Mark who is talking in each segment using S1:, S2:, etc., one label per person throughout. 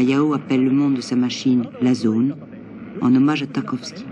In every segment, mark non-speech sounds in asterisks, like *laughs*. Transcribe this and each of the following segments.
S1: Hayao appelle le monde de sa machine la zone, en hommage à Tarkovsky.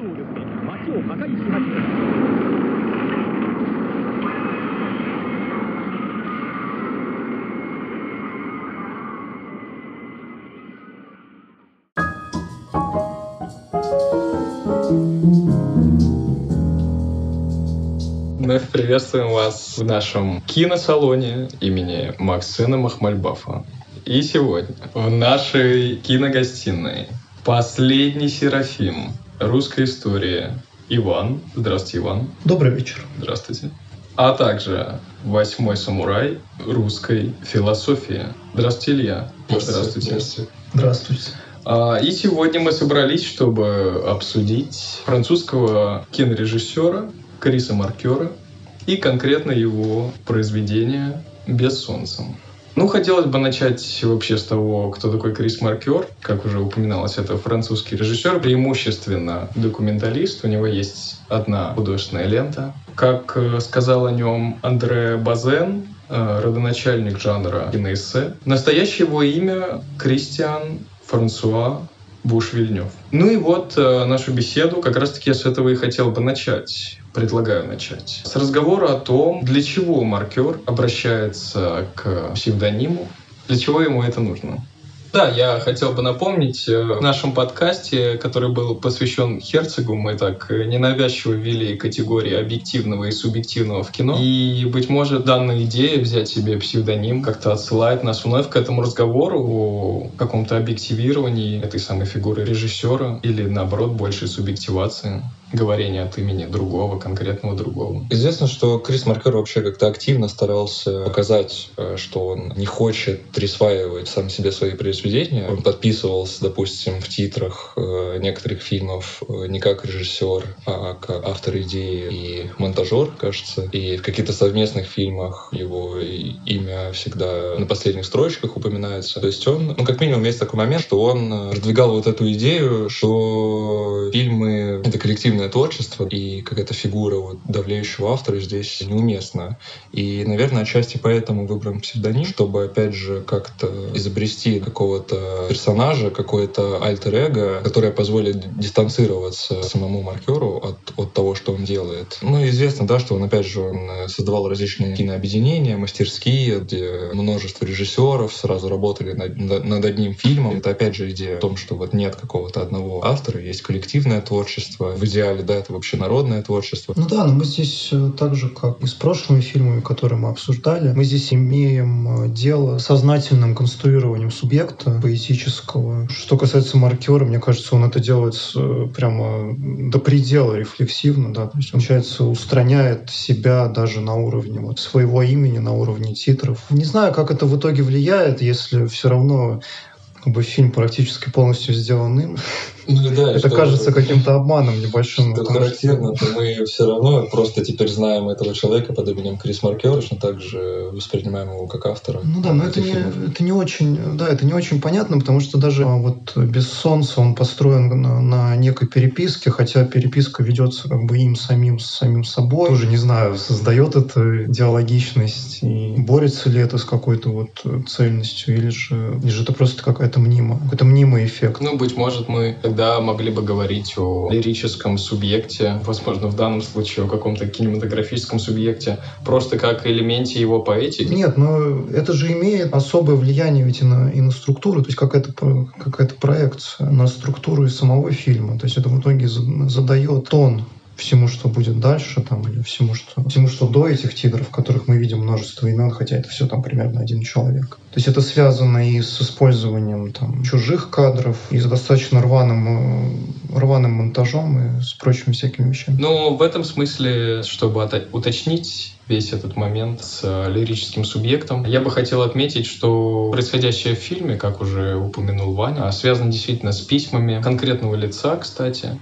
S2: Вновь приветствуем вас в нашем киносалоне имени Максына Махмальбафа. И сегодня в нашей киногостиной последний Серафим русской истории Иван. Здравствуйте, Иван.
S3: Добрый вечер.
S2: Здравствуйте. А также восьмой самурай русской философии. Здравствуйте, Илья.
S4: Здравствуйте. Здравствуйте.
S3: Здравствуйте.
S2: А, и сегодня мы собрались, чтобы обсудить французского кинорежиссера Криса Маркера и конкретно его произведение «Без солнца». Ну, хотелось бы начать вообще с того, кто такой Крис Маркер. Как уже упоминалось, это французский режиссер, преимущественно документалист. У него есть одна художественная лента. Как э, сказал о нем Андре Базен, э, родоначальник жанра киноэссе. Настоящее его имя Кристиан Франсуа Буш-Вильнев. Ну и вот э, нашу беседу как раз-таки я с этого и хотел бы начать. Предлагаю начать. С разговора о том, для чего маркер обращается к псевдониму, для чего ему это нужно. Да, я хотел бы напомнить, э, в нашем подкасте, который был посвящен Херцогу, мы так ненавязчиво ввели категории объективного и субъективного в кино. И, быть может, данная идея взять себе псевдоним как-то отсылает нас вновь к этому разговору о каком-то объективировании этой самой фигуры режиссера или, наоборот, большей субъективации говорение от имени другого, конкретного другого.
S4: Известно, что Крис Маркер вообще как-то активно старался показать, э, что он не хочет присваивать сам себе свои произведения. Он подписывался, допустим, в титрах э, некоторых фильмов э, не как режиссер, а как автор идеи и монтажер, кажется. И в каких-то совместных фильмах его имя всегда на последних строчках упоминается. То есть он, ну, как минимум, есть такой момент, что он продвигал вот эту идею, что фильмы — это коллективный коллективное творчество, и какая-то фигура вот, давлеющего автора здесь неуместна. И, наверное, отчасти поэтому выбран псевдоним, чтобы, опять же, как-то изобрести какого-то персонажа, какое-то альтер-эго, которое позволит дистанцироваться самому маркеру от, от того, что он делает. Ну, известно, да, что он, опять же, он создавал различные кинообъединения, мастерские, где множество режиссеров сразу работали над, над одним фильмом. Это, опять же, идея о том, что вот нет какого-то одного автора, есть коллективное творчество. В идеале сериале, да, это вообще народное творчество.
S3: Ну да, но мы здесь э, так же, как и с прошлыми фильмами, которые мы обсуждали, мы здесь имеем э, дело с сознательным конструированием субъекта поэтического. Что касается маркера, мне кажется, он это делает прямо до предела рефлексивно, да, то есть получается, устраняет себя даже на уровне вот своего имени, на уровне титров. Не знаю, как это в итоге влияет, если все равно как бы фильм практически полностью сделан им. *laughs* Ну, да, это кажется каким-то обманом небольшим.
S4: Что характерно, что мы все равно просто теперь знаем этого человека под именем Крис Маркер, точно так же воспринимаем его как автора.
S3: Ну да, но это не, это не очень, да, это не очень понятно, потому что даже а, вот без солнца он построен на, на некой переписке, хотя переписка ведется как бы им самим с самим собой. Тоже не знаю, создает это диалогичность и борется ли это с какой-то вот цельностью или же, или же это просто какая-то мнимая, какой-то мнимый эффект.
S2: Ну, быть может, мы тогда могли бы говорить о лирическом субъекте, возможно, в данном случае о каком-то кинематографическом субъекте, просто как элементе его поэтики.
S3: Нет, но это же имеет особое влияние ведь и на, и на структуру, то есть какая-то какая проекция на структуру и самого фильма. То есть это в итоге задает тон всему, что будет дальше, там, или всему, что, всему, что до этих титров, в которых мы видим множество имен, хотя это все там примерно один человек. То есть это связано и с использованием там, чужих кадров, и с достаточно рваным, э, рваным монтажом, и с прочими всякими вещами.
S2: Ну, в этом смысле, чтобы уточнить весь этот момент с э, лирическим субъектом. Я бы хотел отметить, что происходящее в фильме, как уже упомянул Ваня, связано действительно с письмами конкретного лица, кстати,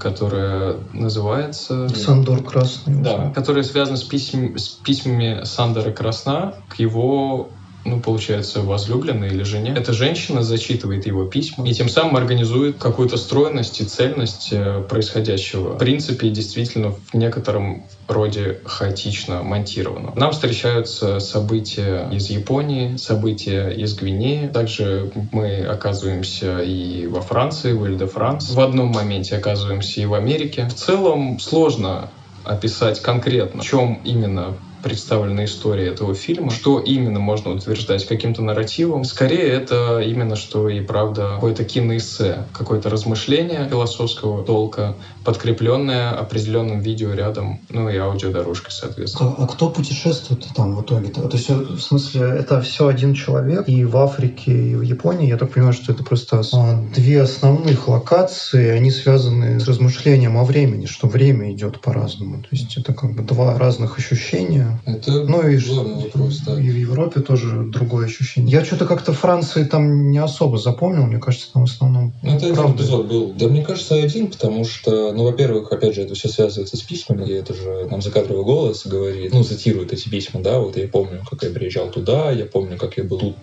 S2: которая называется...
S3: Сандор Красный.
S2: Да, которая связана с, письм, с письмами Сандора Красна к его ну, получается, возлюбленной или жене. Эта женщина зачитывает его письма и тем самым организует какую-то стройность и цельность э, происходящего. В принципе, действительно, в некотором роде хаотично монтировано. Нам встречаются события из Японии, события из Гвинеи. Также мы оказываемся и во Франции, в Иль-де-Франс. В одном моменте оказываемся и в Америке. В целом сложно описать конкретно, в чем именно представлена история этого фильма. Что именно можно утверждать каким-то нарративом? Скорее, это именно что и правда какое-то киноэссе, какое-то размышление философского толка, подкрепленное определенным видеорядом, ну и аудиодорожкой, соответственно.
S3: А, а кто путешествует там в итоге? -то? то есть, в смысле, это все один человек, и в Африке, и в Японии, я так понимаю, что это просто а, две основных локации, они связаны с размышлением о времени, что время идет по-разному. То есть это как бы два разных ощущения,
S4: это
S3: ну, и
S4: главный вопрос, да.
S3: И в Европе тоже другое ощущение. Я что-то как-то Франции там не особо запомнил, мне кажется, там в основном...
S4: Ну, это один эпизод был. Да, мне кажется, один, потому что, ну, во-первых, опять же, это все связывается с письмами, и это же нам закадровый голос говорит, ну, цитирует эти письма, да, вот я помню, как я приезжал туда, я помню, как я был тут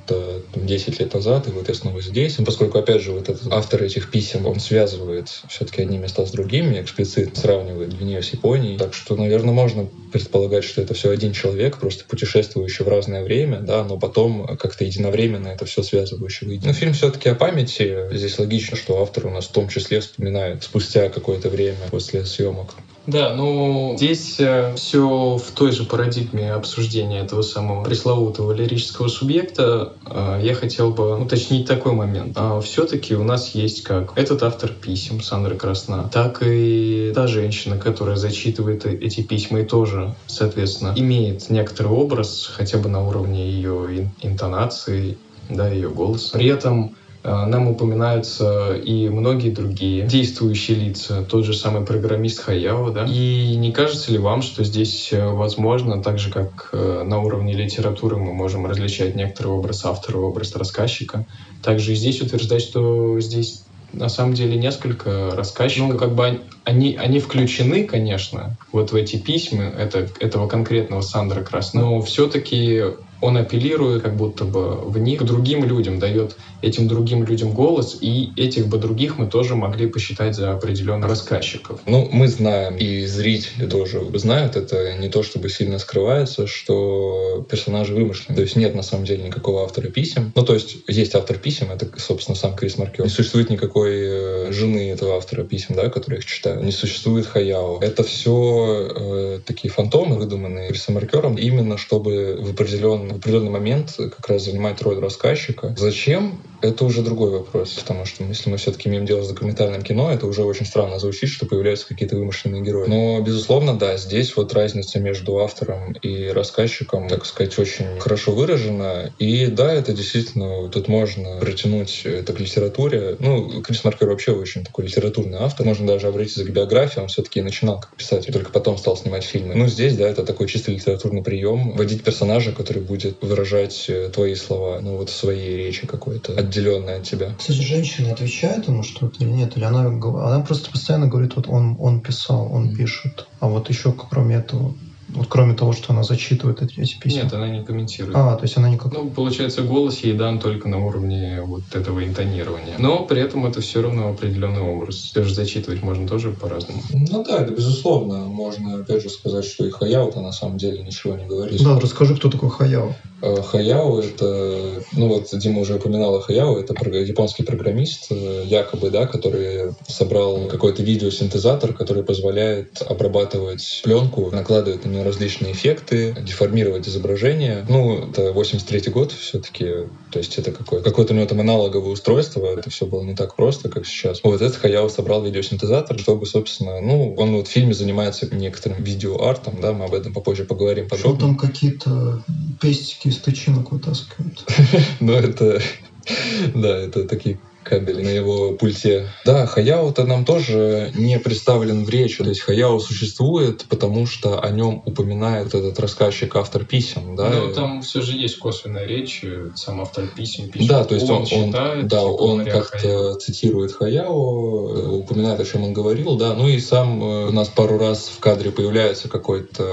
S4: 10 лет назад, и вот я снова здесь. Ну, поскольку, опять же, вот этот автор этих писем, он связывает все-таки одни места с другими, эксплицитно сравнивает Гвинею с Японией. Так что, наверное, можно предполагать, что это все один человек, просто путешествующий в разное время, да, но потом как-то единовременно это все связывающий выйдет. Но фильм все-таки о памяти. Здесь логично, что автор у нас в том числе вспоминает спустя какое-то время после съемок.
S2: Да, ну здесь э, все в той же парадигме обсуждения этого самого пресловутого лирического субъекта. Э, я хотел бы уточнить такой момент. Э, Все-таки у нас есть как этот автор писем Сандра Красна, так и та женщина, которая зачитывает эти письма и тоже, соответственно, имеет некоторый образ, хотя бы на уровне ее интонации, да, ее голоса. При этом Э, нам упоминаются и многие другие действующие лица, тот же самый программист Хаяо, да. И не кажется ли вам, что здесь э, возможно, так же как э, на уровне литературы мы можем различать некоторый образ автора, образ рассказчика, также и здесь утверждать, что здесь на самом деле несколько рассказчиков. Ну, как бы они, они включены, конечно, вот в эти письма это, этого конкретного Сандра Красна, но все-таки он апеллирует как будто бы в них другим людям, дает этим другим людям голос, и этих бы других мы тоже могли посчитать за определенных рассказчиков.
S4: Ну, мы знаем, и зрители тоже знают, это не то чтобы сильно скрывается, что персонажи вымышлены. То есть нет на самом деле никакого автора писем. Ну, то есть есть автор писем, это, собственно, сам Крис Маркер. Не существует никакой э, жены этого автора писем, да, которые их читают. Не существует Хаяо. Это все э, такие фантомы, выдуманные Крисом Маркером, именно чтобы в определенном в определенный момент как раз занимает роль рассказчика. Зачем? Это уже другой вопрос, потому что если мы все-таки имеем дело с документальным кино, это уже очень странно звучит, что появляются какие-то вымышленные герои. Но, безусловно, да, здесь вот разница между автором и рассказчиком, так сказать, очень хорошо выражена. И да, это действительно, тут можно протянуть это к литературе. Ну, Крис Маркер вообще очень такой литературный автор. Можно даже обратиться к биографии. Он все-таки начинал как писатель, только потом стал снимать фильмы. Ну, здесь, да, это такой чисто литературный прием. Вводить персонажа, который будет будет выражать э, твои слова, ну вот в своей речи какой-то, отделенной от тебя.
S3: Кстати, женщина отвечает ему что-то или нет? Или она, она просто постоянно говорит, вот он, он писал, он mm-hmm. пишет. А вот еще кроме этого, вот кроме того, что она зачитывает эти, эти письма.
S2: Нет, она не комментирует.
S3: А, то есть она никак...
S2: Ну, получается, голос ей дан только на уровне вот этого интонирования. Но при этом это все равно определенный образ. Все же зачитывать можно тоже по-разному.
S4: Ну да, это безусловно. Можно, опять же, сказать, что и Хаяо-то на самом деле ничего не говорит.
S3: Да, расскажи, кто такой Хаяо.
S4: Э, Хаяо — это, ну вот Дима уже упоминала Хаяо, это японский программист, э, якобы, да, который собрал какой-то видеосинтезатор, который позволяет обрабатывать пленку, накладывать на нее различные эффекты, деформировать изображение. Ну, это 83 год все-таки, то есть это какое- какое-то у него там аналоговое устройство, это все было не так просто, как сейчас. Вот этот Хаяо собрал видеосинтезатор, чтобы, собственно, ну, он вот в фильме занимается некоторым видеоартом, да, мы об этом попозже поговорим
S3: подробно. Что там какие-то пестики из тычинок вытаскивают. *laughs*
S4: Ну, это... *laughs* Да, это такие кабель на его пульте. Да, Хаяо-то нам тоже не представлен в речи. То есть Хаяо существует, потому что о нем упоминает этот рассказчик, автор писем. Да?
S2: Но там все же есть косвенная речь, сам автор писем пишет.
S4: Да, то есть он,
S2: он,
S4: он,
S2: читает,
S4: да,
S2: типа,
S4: он как-то цитирует Хаяо, упоминает, о чем он говорил, да. Ну и сам э, у нас пару раз в кадре появляется какой-то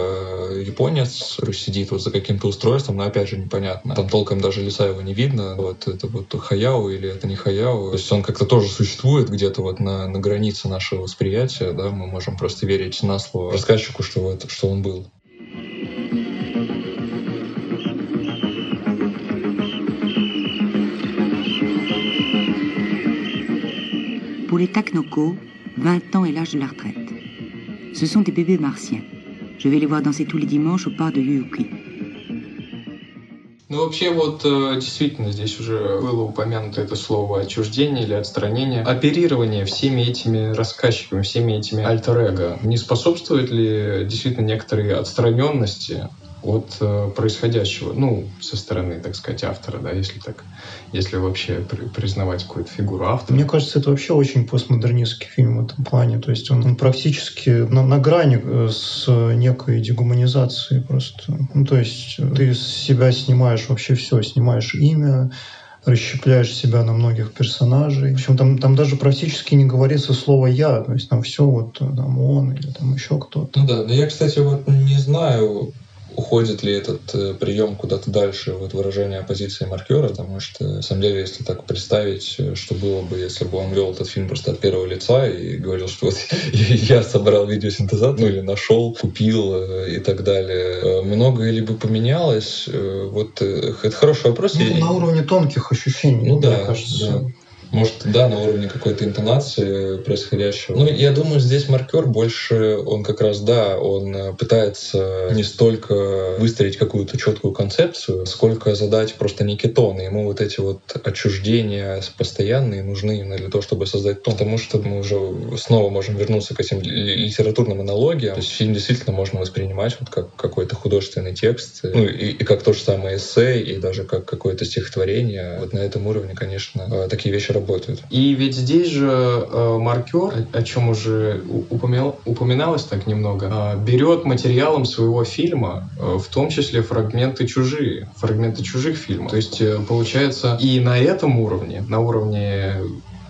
S4: японец, который сидит вот за каким-то устройством, но опять же непонятно. Там толком даже лица его не видно. Вот это вот Хаяо или это не Хаяо. То есть он как-то тоже существует где-то вот на, на границе нашего восприятия, да. Мы можем просто верить на слово рассказчику, что, вот, что он был.
S1: Pour les Taknoko, 20 ans est l'âge de la retraite. Ce sont des bébés martiens. Je vais les voir danser tous les dimanches au parc de Yuyuki.
S2: Ну, вообще, вот э, действительно здесь уже было упомянуто это слово отчуждение или отстранение. Оперирование всеми этими рассказчиками, всеми этими альтер не способствует ли действительно некоторой отстраненности от э, происходящего, ну, со стороны, так сказать, автора, да, если так, если вообще при- признавать какую-то фигуру автора.
S3: Мне кажется, это вообще очень постмодернистский фильм в этом плане. То есть он, он практически на, на грани э, с некой дегуманизацией просто. Ну, то есть ты с себя снимаешь вообще все, снимаешь имя, расщепляешь себя на многих персонажей. В общем, там, там даже практически не говорится слово «я», то есть там все вот там он или там еще кто-то.
S4: Ну да, но я, кстати, вот не знаю, уходит ли этот э, прием куда-то дальше, вот выражение оппозиции маркера, потому что, на самом деле, если так представить, э, что было бы, если бы он вел этот фильм просто от первого лица и говорил, что вот *laughs* я собрал видеосинтезатор, ну или нашел, купил э, и так далее, многое ли бы поменялось? Вот это хороший вопрос.
S3: Ну, на уровне тонких ощущений,
S4: Ну
S3: мне
S4: да,
S3: кажется.
S4: да. Может, да, на уровне какой-то интонации происходящего. Ну, я думаю, здесь маркер больше, он как раз, да, он э, пытается не столько выстроить какую-то четкую концепцию, сколько задать просто некий тон. Ему вот эти вот отчуждения постоянные нужны именно для того, чтобы создать тон. Потому что мы уже снова можем вернуться к этим ли- литературным аналогиям. То есть фильм действительно можно воспринимать вот как какой-то художественный текст, ну и, и как то же самое эссе, и даже как какое-то стихотворение. Вот на этом уровне, конечно, э, такие вещи работают.
S2: И ведь здесь же э, маркер, о, чем уже у- упомял- упоминалось так немного, э, берет материалом своего фильма, э, в том числе фрагменты чужие, фрагменты чужих фильмов. То есть э, получается и на этом уровне, на уровне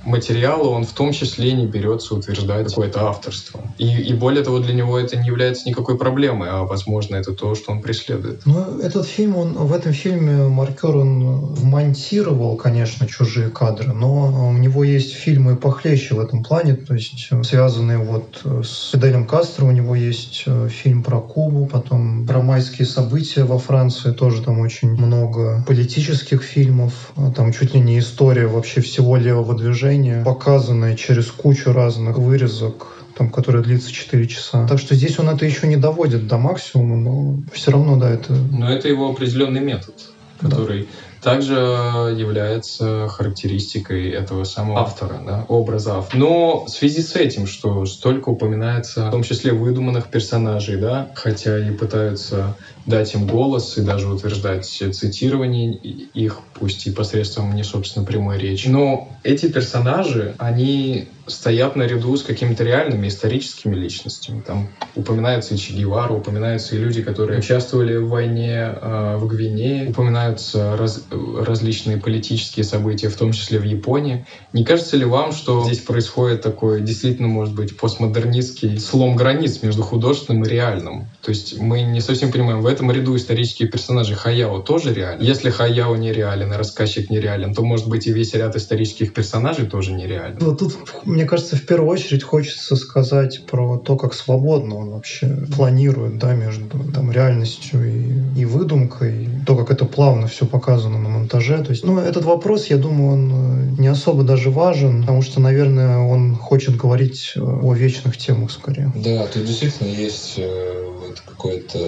S2: материала он в том числе не берется утверждать какое-то авторство. И, и более того, для него это не является никакой проблемой, а возможно это то, что он преследует.
S3: Ну, этот фильм, он, в этом фильме маркер он вмонтировал, конечно, чужие кадры, но у него есть фильмы похлеще в этом плане, то есть э, связанные вот э, с Фиделем Кастро, у него есть э, фильм про Кубу, потом про майские события во Франции, тоже там очень много политических фильмов, там чуть ли не история вообще всего левого движения, показанная через кучу разных вырезок там, который длится 4 часа. Так что здесь он это еще не доводит до максимума, но все равно, да, это...
S2: Но это его определенный метод,
S3: Да.
S2: который также является характеристикой этого самого автора, да, образа автора. Но в связи с этим, что столько упоминается, в том числе выдуманных персонажей, да, хотя и пытаются дать им голос и даже утверждать цитирование их, пусть и посредством не, собственно, прямой речи. Но эти персонажи, они стоят наряду с какими-то реальными историческими личностями. Там упоминается и Че Гевара, упоминаются и люди, которые участвовали в войне э, в Гвинее, упоминаются раз- различные политические события, в том числе в Японии. Не кажется ли вам, что здесь происходит такой действительно, может быть, постмодернистский слом границ между художественным и реальным? То есть мы не совсем понимаем, в этом ряду исторические персонажи Хаяо тоже реален. Если Хаяо нереален, и рассказчик нереален, то, может быть, и весь ряд исторических персонажей тоже нереален.
S3: Вот тут, мне кажется, в первую очередь хочется сказать про то, как свободно он вообще планирует, да, между там, реальностью и, и выдумкой, то, как это плавно все показано на монтаже. То есть, ну, этот вопрос, я думаю, он э, не особо даже важен, потому что, наверное, он хочет говорить э, о вечных темах скорее.
S4: Да, тут действительно есть э, вот какой-то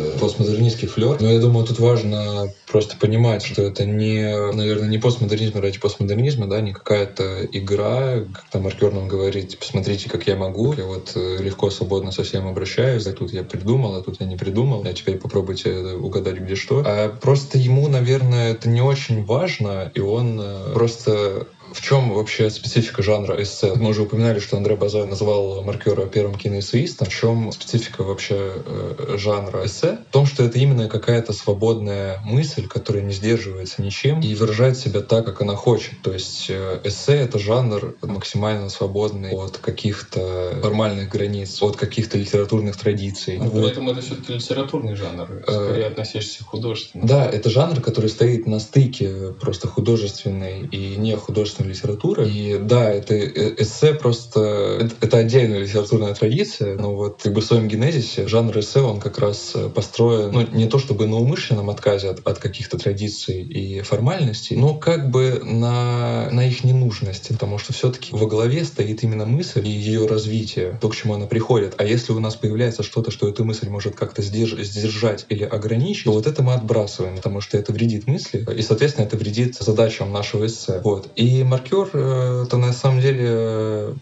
S4: постмодернистский флер. Но я думаю, тут важно просто понимать, что это не, наверное, не постмодернизм ради постмодернизма, да, не какая-то игра, как там маркер нам говорит, посмотрите, как я могу, я вот э, легко, свободно со всем обращаюсь, а тут я придумал, а тут я не придумал, а теперь попробуйте угадать, где что. А просто ему, наверное, это не очень важно, и он э, просто В чем вообще специфика жанра эссе? Мы уже упоминали, что Андре Базай называл маркера первым киноэссеистом. В чем специфика вообще э, жанра эссе? В том, что это именно какая-то свободная мысль, которая не сдерживается ничем и выражает себя так, как она хочет. То есть э, эссе — это жанр максимально свободный от каких-то формальных границ, от каких-то литературных традиций.
S2: Но вот. при этом это все-таки литературный жанр, э, скорее относящийся к художественному.
S4: Да, это жанр, который стоит на стыке просто художественной и не художественной литературы. И да, это э, эссе просто... Это отдельная литературная традиция, но вот как бы в своем генезисе жанр эссе, он как раз э, построен, ну, не то чтобы на умышленном отказе от, от каких-то традиций и формальностей, но как бы на, на их ненужности, потому что все таки во главе стоит именно мысль и ее развитие, то, к чему она приходит. А если у нас появляется что-то, что эту мысль может как-то сдержать или ограничить, то вот это мы отбрасываем, потому что это вредит мысли, и, соответственно, это вредит задачам нашего эссе. Вот. И маркер, э, это на самом деле э,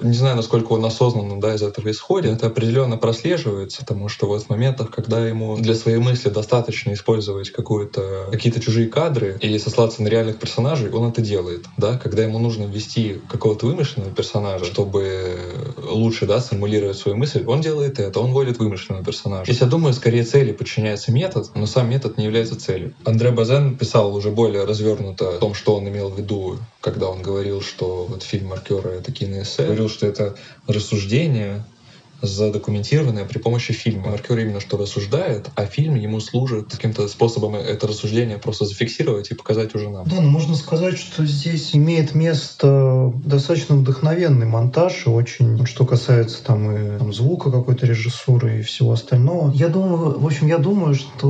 S4: не знаю, насколько он осознанно да, из этого исходит, это определенно прослеживается, потому что вот в моментах, когда ему для своей мысли достаточно использовать какую-то, какие-то чужие кадры и сослаться на реальных персонажей, он это делает. Да? Когда ему нужно ввести какого-то вымышленного персонажа, чтобы лучше да, сформулировать свою мысль, он делает это, он вводит вымышленного персонажа. Здесь, я думаю, скорее цели подчиняется метод, но сам метод не является целью. Андре Базен писал уже более развернуто о том, что он имел в виду, когда он говорил, что вот фильм «Маркера» — это киноэссе. Говорил, что это рассуждение задокументированное при помощи фильма. Маркер именно что рассуждает, а фильм ему служит каким-то способом это рассуждение просто зафиксировать и показать уже нам.
S3: Да, ну можно сказать, что здесь имеет место достаточно вдохновенный монтаж, и очень, что касается там и там, звука какой-то режиссуры и всего остального. Я думаю, в общем, я думаю, что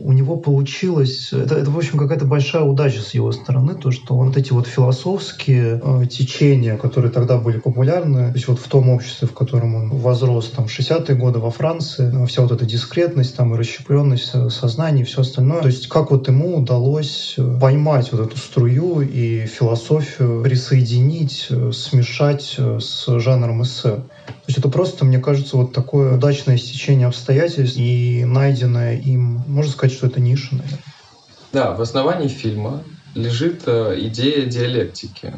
S3: у него получилось, это, это в общем, какая-то большая удача с его стороны, то, что вот эти вот философские э, течения, которые тогда были популярны, то есть вот в том обществе, в котором он возрос там, в 60-е годы во Франции, ну, вся вот эта дискретность там, и расщепленность сознания и все остальное. То есть как вот ему удалось э, поймать вот эту струю и философию присоединить, э, смешать э, с жанром эссе. То есть это просто, мне кажется, вот такое удачное стечение обстоятельств и найденное им, можно сказать, что это ниша, наверное.
S2: Да, в основании фильма лежит идея диалектики,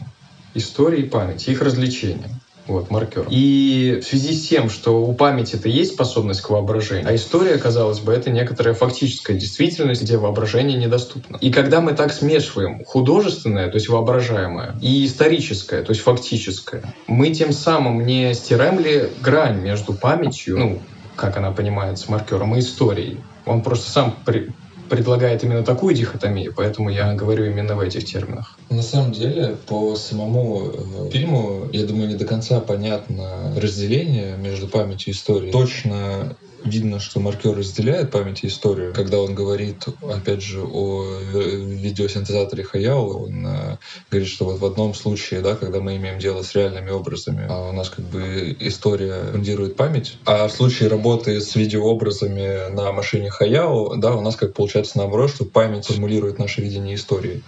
S2: истории и памяти, их развлечения вот, маркер. И в связи с тем, что у памяти-то есть способность к воображению, а история, казалось бы, это некоторая фактическая действительность, где воображение недоступно. И когда мы так смешиваем художественное, то есть воображаемое, и историческое, то есть фактическое, мы тем самым не стираем ли грань между памятью, ну, как она понимается, маркером и историей. Он просто сам при, предлагает именно такую дихотомию, поэтому я говорю именно в этих терминах.
S4: На самом деле, по самому э, фильму, я думаю, не до конца понятно разделение между памятью и историей. Точно видно, что маркер разделяет память и историю. Когда он говорит, опять же, о видеосинтезаторе Хаяо, он э, говорит, что вот в одном случае, да, когда мы имеем дело с реальными образами, а у нас как бы история фундирует память, а в случае работы с видеообразами на машине Хаяо, да, у нас как получается наоборот, что память формулирует наше видение истории.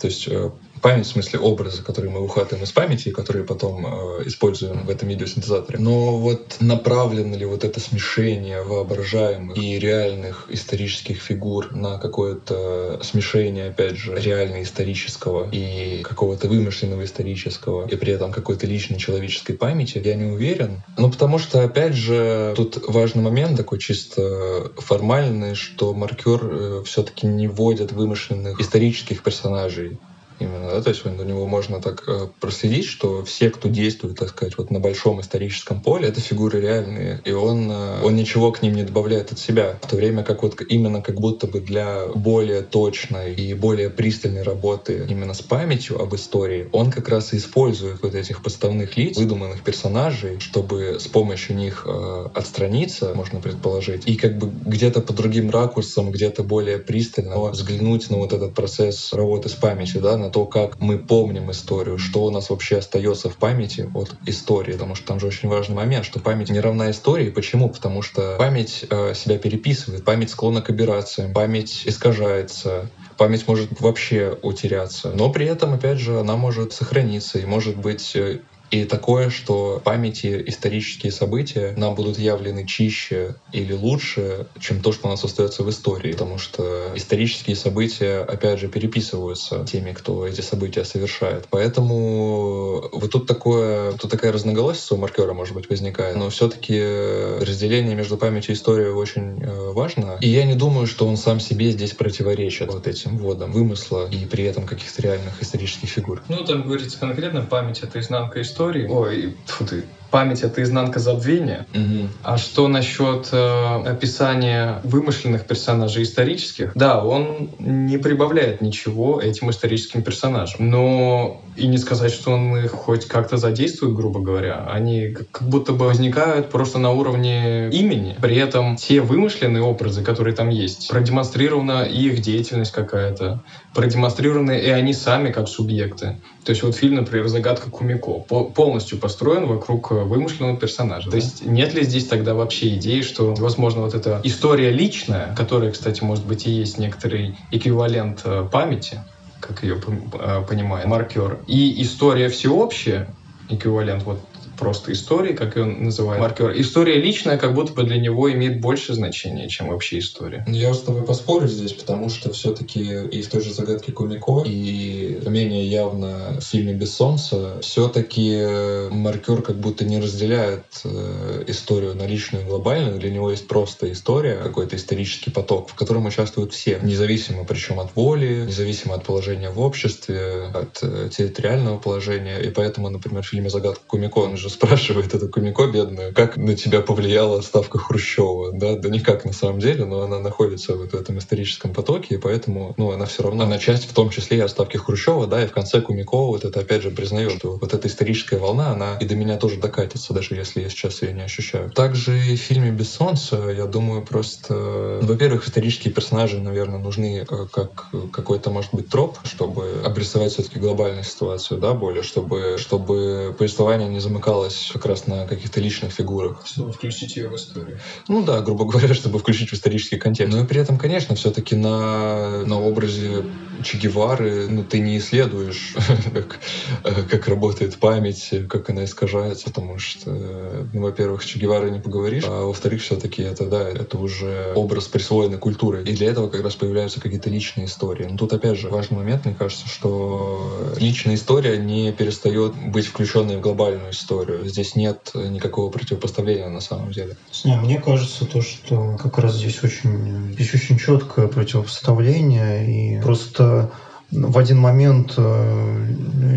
S4: То есть э, память, в смысле образы, которые мы ухватываем из памяти, и которые потом э, используем в этом видеосинтезаторе. Но вот направлено ли вот это смешение воображаемых и реальных исторических фигур на какое-то смешение, опять же, реально исторического и какого-то вымышленного исторического, и при этом какой-то личной человеческой памяти, я не уверен. Ну, потому что, опять же, тут важный момент такой чисто формальный, что маркер э, все-таки не вводит вымышленных исторических персонажей Именно, да, то есть у него можно так э, проследить, что все, кто действует, так сказать, вот на большом историческом поле, это фигуры реальные, и он, э, он ничего к ним не добавляет от себя, в то время как вот именно как будто бы для более точной и более пристальной работы именно с памятью об истории, он как раз и использует вот этих подставных лиц, выдуманных персонажей, чтобы с помощью них э, отстраниться, можно предположить, и как бы где-то по другим ракурсам, где-то более пристально взглянуть на вот этот процесс работы с памятью, да, на то, как мы помним историю, что у нас вообще остается в памяти от истории, потому что там же очень важный момент, что память не равна истории. Почему? Потому что память э, себя переписывает, память склонна к операциям, память искажается, память может вообще утеряться, но при этом, опять же, она может сохраниться и может быть э, И такое, что памяти исторические события нам будут явлены чище или лучше, чем то, что у нас остается в истории. Потому что исторические события, опять же, переписываются теми, кто эти события совершает. Поэтому вот тут, такое, тут такая разноголосица у маркера, может быть, возникает. Но все-таки разделение между памятью и историей очень э, важно. И я не думаю, что он сам себе здесь противоречит вот этим вводом вымысла и при этом каких-то реальных исторических фигур.
S2: Ну, там говорится конкретно память — это изнанка истории истории. Ой, фу ты, память — это изнанка забвения.
S4: Угу.
S2: А что насчет э, описания вымышленных персонажей исторических? Да, он не прибавляет ничего этим историческим персонажам. Но и не сказать, что он их хоть как-то задействует, грубо говоря. Они как будто бы возникают просто на уровне имени. При этом те вымышленные образы, которые там есть, продемонстрирована их деятельность какая-то, продемонстрированы и они сами как субъекты. То есть вот фильм, например, «Загадка Кумико» полностью построен вокруг э, вымышленного персонажа. То есть нет ли здесь тогда вообще идеи, что, возможно, вот эта история личная, которая, кстати, может быть и есть некоторый эквивалент э, памяти, как ее э, понимает маркер, и история всеобщая, эквивалент вот просто истории, как он называет маркер. История личная как будто бы для него имеет больше значения, чем вообще история.
S4: Я с тобой поспорю здесь, потому что все-таки и в той же загадке Кумико, и менее явно в фильме «Без солнца», все-таки маркер как будто не разделяет э, историю на личную и глобальную. Для него есть просто история, какой-то исторический поток, в котором участвуют все, независимо причем от воли, независимо от положения в обществе, от э, территориального положения. И поэтому, например, в фильме «Загадка Кумико» он же спрашивает эту Кумико бедную, как на тебя повлияла отставка Хрущева, да, да никак на самом деле, но она находится вот в этом историческом потоке, и поэтому, ну, она все равно, она часть в том числе и отставки Хрущева, да, и в конце Кумико вот это опять же признает, что вот эта историческая волна, она и до меня тоже докатится, даже если я сейчас ее не ощущаю. Также и в фильме «Без солнца», я думаю, просто, во-первых, исторические персонажи, наверное, нужны э, как какой-то, может быть, троп, чтобы обрисовать все-таки глобальную ситуацию, да, более, чтобы, чтобы повествование не замыкалось замыкалась как раз на каких-то личных фигурах.
S2: Чтобы включить ее в историю.
S4: Ну да, грубо *laughs* говоря, чтобы включить в исторический контекст. Но и при этом, конечно, все-таки на, на образе Че Гевары ну, ты не исследуешь, *laughs* как, как работает память, как она искажается, потому что, ну, во-первых, Че Гевары не поговоришь, а во-вторых, все-таки это, да, это уже образ присвоенной культуры. И для этого как раз появляются какие-то личные истории. Но тут, опять же, важный момент, мне кажется, что личная история не перестает быть включенной в глобальную историю. Здесь нет никакого противопоставления на самом деле.
S3: Не, мне кажется, то, что как раз здесь очень, здесь очень четкое противопоставление, и просто в один момент э,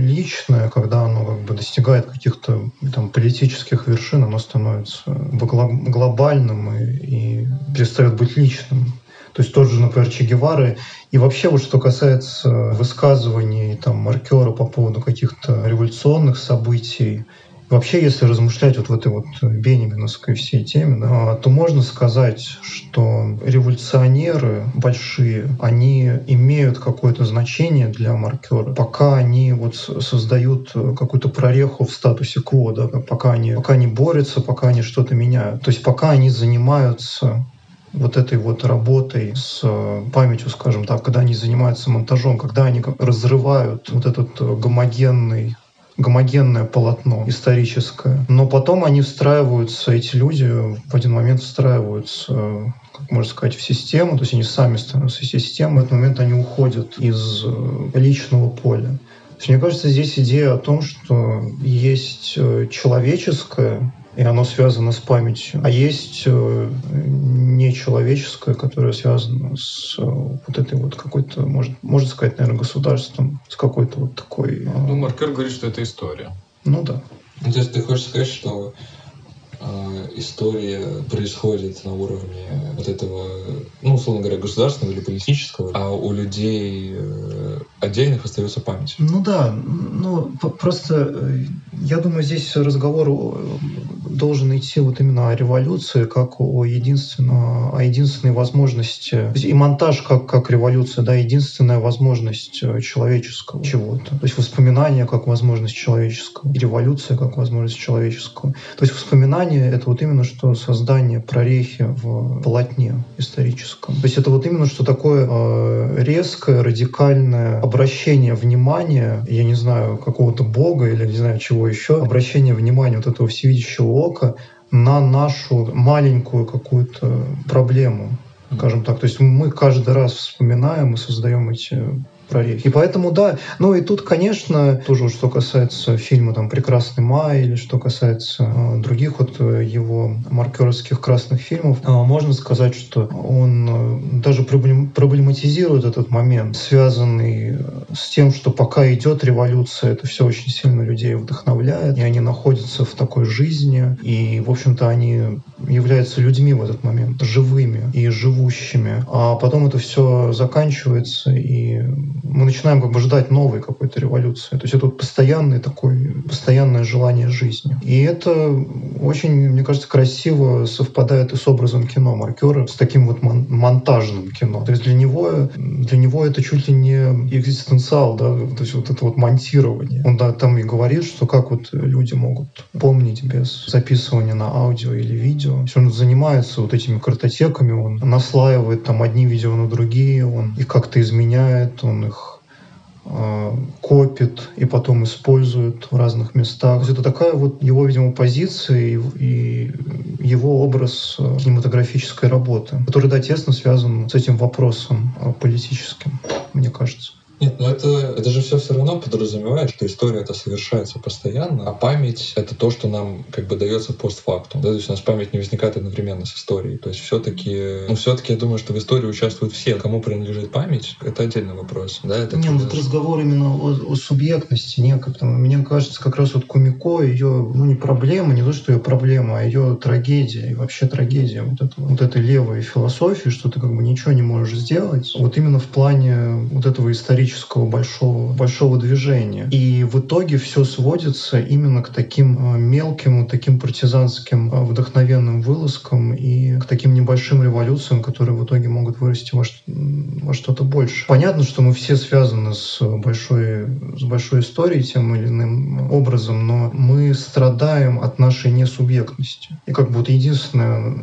S3: личное, когда оно как бы достигает каких-то там политических вершин, оно становится глобальным и, и перестает быть личным. То есть тот же, например, Че Гевары. И вообще вот что касается высказываний там маркера по поводу каких-то революционных событий, Вообще, если размышлять вот в этой вот бенеминовской всей теме, да, то можно сказать, что революционеры большие, они имеют какое-то значение для маркера, пока они вот создают какую-то прореху в статусе кво, да, пока они, пока они борются, пока они что-то меняют. То есть пока они занимаются вот этой вот работой с памятью, скажем так, когда они занимаются монтажом, когда они разрывают вот этот гомогенный гомогенное полотно историческое. Но потом они встраиваются, эти люди в один момент встраиваются как можно сказать, в систему, то есть они сами становятся системой, в этот момент они уходят из э, личного поля. То есть, мне кажется, здесь идея о том, что есть э, человеческое, и оно связано с памятью. А есть э, нечеловеческое, которое связано с э, вот этой вот какой-то, может, можно сказать, наверное, государством, с какой-то вот такой... Э,
S2: ну, Маркер говорит, что это история.
S3: Ну да.
S4: Ну, то есть ты хочешь сказать, что история происходит на уровне вот этого, ну, условно говоря, государственного или политического, а у людей э, отдельных остается память.
S3: Ну да, ну просто я думаю, здесь разговор должен идти вот именно о революции, как о, единственно, о единственной возможности, и монтаж как, как революция, да, единственная возможность э, человеческого чего-то. То есть воспоминания как возможность человеческого, и революция как возможность человеческого. То есть воспоминания внимание — это вот именно что создание прорехи в полотне историческом. То есть это вот именно что такое э, резкое, радикальное обращение внимания, я не знаю, какого-то бога или не знаю чего еще, обращение внимания вот этого всевидящего ока на нашу маленькую какую-то проблему скажем так. То есть мы каждый раз вспоминаем и создаем эти прорехи. И поэтому, да, ну и тут, конечно, тоже что касается фильма там «Прекрасный май» или что касается э, других вот э, его маркерских красных фильмов, э, можно сказать, что он э, даже проблематизирует этот момент, связанный с тем, что пока идет революция, это все очень сильно людей вдохновляет, и они находятся в такой жизни, и, в общем-то, они являются людьми в этот момент, живыми и живущими. А потом это все заканчивается, и мы начинаем как бы ждать новой какой-то революции. То есть это вот постоянный такой, постоянное желание жизни. И это очень, мне кажется, красиво совпадает и с образом кино маркера, с таким вот мон- монтажным кино. То есть для него, для него это чуть ли не экзистенциал, да, то есть вот это вот монтирование. Он да, там и говорит, что как вот люди могут помнить без записывания на аудио или видео. То есть он занимается вот этими картотеками, он наслаивает там одни видео на другие, он их как-то изменяет, он их копит и потом использует в разных местах. Это такая вот его, видимо, позиция и, и его образ э, кинематографической работы, который, да, тесно связан с этим вопросом э, политическим, мне кажется.
S4: Нет, но это, это же все все равно подразумевает, что история это совершается постоянно, а память — это то, что нам как бы дается постфактум. Да? То есть у нас память не возникает одновременно с историей. То есть все-таки, ну все-таки я думаю, что в истории участвуют все. Кому принадлежит память, это отдельный вопрос. Да? Это
S3: не, ну, тут разговор именно о, о субъектности некой. Мне кажется, как раз вот Кумико, ее, ну не проблема, не то, что ее проблема, а ее трагедия и вообще трагедия вот, этого, вот этой левой философии, что ты как бы ничего не можешь сделать. Вот именно в плане вот этого исторического исторического большого, большого движения. И в итоге все сводится именно к таким э, мелким, таким партизанским э, вдохновенным вылазкам и к таким небольшим революциям, которые в итоге могут вырасти во, что-то больше. Понятно, что мы все связаны с большой, с большой историей тем или иным образом, но мы страдаем от нашей несубъектности. И как вот единственная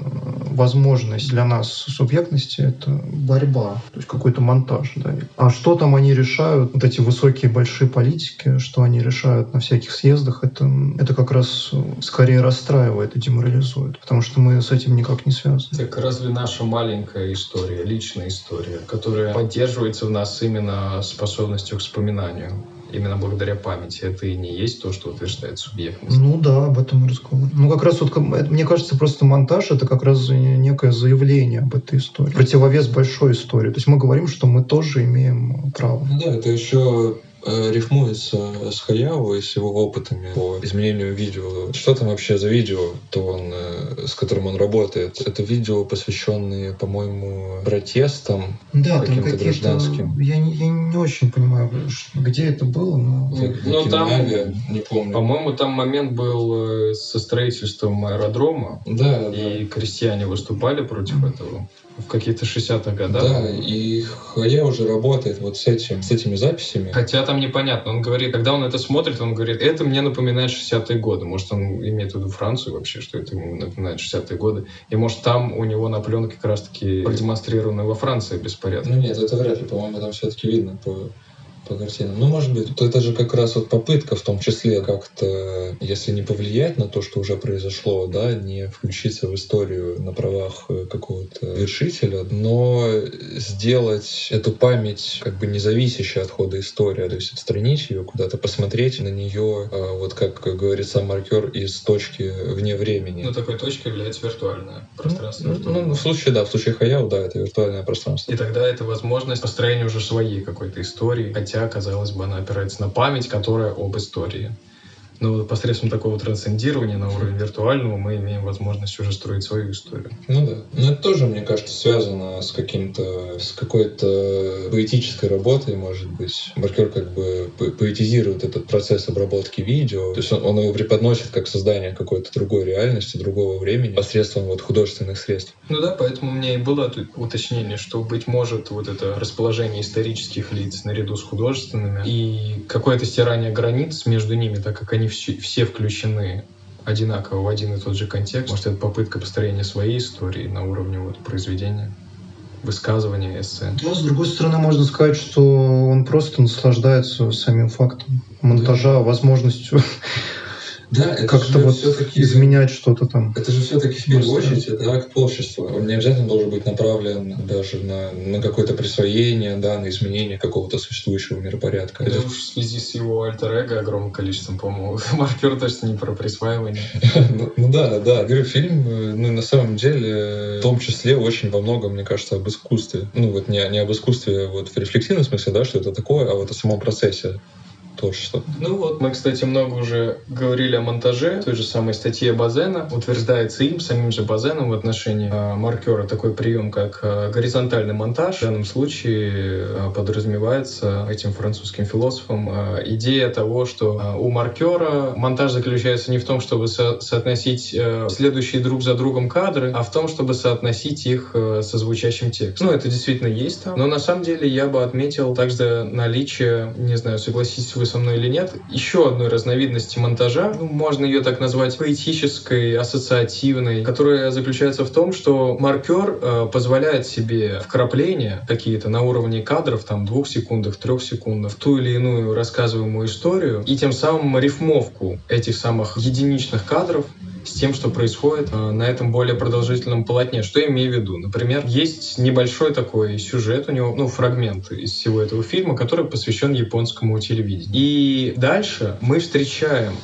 S3: возможность для нас субъектности — это борьба, то есть какой-то монтаж. Да. А что там они решают, вот эти высокие большие политики, что они решают на всяких съездах, это, это как раз скорее расстраивает и деморализует, потому что мы с этим никак не связаны.
S2: Так разве наша маленькая история, личная история, которая поддерживается в нас именно способностью к вспоминанию, именно благодаря памяти. Это и не есть то, что утверждает субъектность.
S3: Ну да, об этом и разговор. Ну как раз вот, мне кажется, просто монтаж — это как раз некое заявление об этой истории. Противовес большой истории. То есть мы говорим, что мы тоже имеем право.
S4: Ну да, это еще Э, рифмуется с Хаяо и с его опытами по изменению видео. Что там вообще за видео, то он, э, с которым он работает? Это видео, посвященные, по-моему, протестам
S3: да, каким-то гражданским. Я не, я не очень понимаю, где это было, но...
S2: Ну, ну там, не помню. По-моему, там момент был э, со строительством аэродрома,
S4: да,
S2: и да. крестьяне выступали против этого в каких-то 60-х годах.
S4: Да, и Хая уже работает вот с, этим, с этими записями.
S2: Хотя там непонятно. Он говорит, когда он это смотрит, он говорит, это мне напоминает 60-е годы. Может, он имеет в виду Францию вообще, что это ему напоминает 60-е годы. И может, там у него на пленке как раз-таки продемонстрированы во Франции беспорядки.
S4: Ну нет, это вряд ли. По-моему, там все-таки видно по по картинам. Ну, может быть, то это же как раз вот попытка в том числе как-то, если не повлиять на то, что уже произошло, да, не включиться в историю на правах э, какого-то вершителя, но сделать эту память как бы независящей от хода истории, то есть отстранить ее куда-то, посмотреть на нее, а, вот как говорит сам маркер, из точки вне времени.
S2: Ну, такой точкой является виртуальное пространство.
S4: Ну, ну, ну, в случае, да, в случае Хаяу, да, это виртуальное пространство.
S2: И тогда это возможность построения уже своей какой-то истории, хотя хотя, казалось бы, она опирается на память, которая об истории. Но посредством такого трансцендирования на уровень виртуального мы имеем возможность уже строить свою историю.
S4: Ну да. Но это тоже, мне кажется, связано с каким-то, с какой-то поэтической работой, может быть. Маркер как бы поэтизирует этот процесс обработки видео. То есть он, он его преподносит как создание какой-то другой реальности, другого времени посредством вот художественных средств.
S2: Ну да, поэтому у меня и было тут уточнение, что, быть может, вот это расположение исторических лиц наряду с художественными и какое-то стирание границ между ними, так как они все, все включены одинаково в один и тот же контекст. Может, это попытка построения своей истории на уровне вот произведения высказывания, эссе.
S3: Но, с другой стороны, можно сказать, что он просто наслаждается самим фактом монтажа, возможностью *laughs*
S4: да,
S3: как-то вот изменять что-то там.
S4: Это же все-таки в первую очередь это акт творчества. Он не обязательно должен быть направлен даже на, на какое-то присвоение, да, на изменение какого-то существующего миропорядка.
S2: Это уж в связи с его альтер-эго огромным количеством, по-моему, *laughs* маркер точно не про присваивание. *laughs*
S4: ну, ну да, да. Говорю, фильм, ну, на самом деле, в том числе очень во многом, мне кажется, об искусстве. Ну, вот не, не об искусстве вот в рефлексивном смысле, да, что это такое, а вот о самом процессе творчества.
S2: Ну вот, мы, кстати, много уже говорили о монтаже. В той же самой статье Базена утверждается им, самим же Базеном в отношении э, маркера такой прием, как э, горизонтальный монтаж. В данном случае э, подразумевается этим французским философом э, идея того, что у маркера монтаж заключается не в том, чтобы со соотносить следующие друг за другом кадры, а в том, чтобы соотносить их со звучащим текстом. Ну, это действительно есть там. Но на самом деле я бы отметил также наличие, не знаю, согласитесь вы со мной или нет, еще одной разновидности монтажа, ну, можно ее так назвать поэтической, ассоциативной, которая заключается в том, что маркер э, позволяет себе вкрапления какие-то на уровне кадров, там, двух секундах, трех секундах, ту или иную рассказываемую историю, и тем самым рифмовку этих самых единичных кадров тем, что происходит э, на этом более продолжительном полотне. Что я имею в виду? Например, есть небольшой такой сюжет у него, ну, фрагмент из всего этого фильма, который посвящен японскому телевидению. И дальше мы встречаем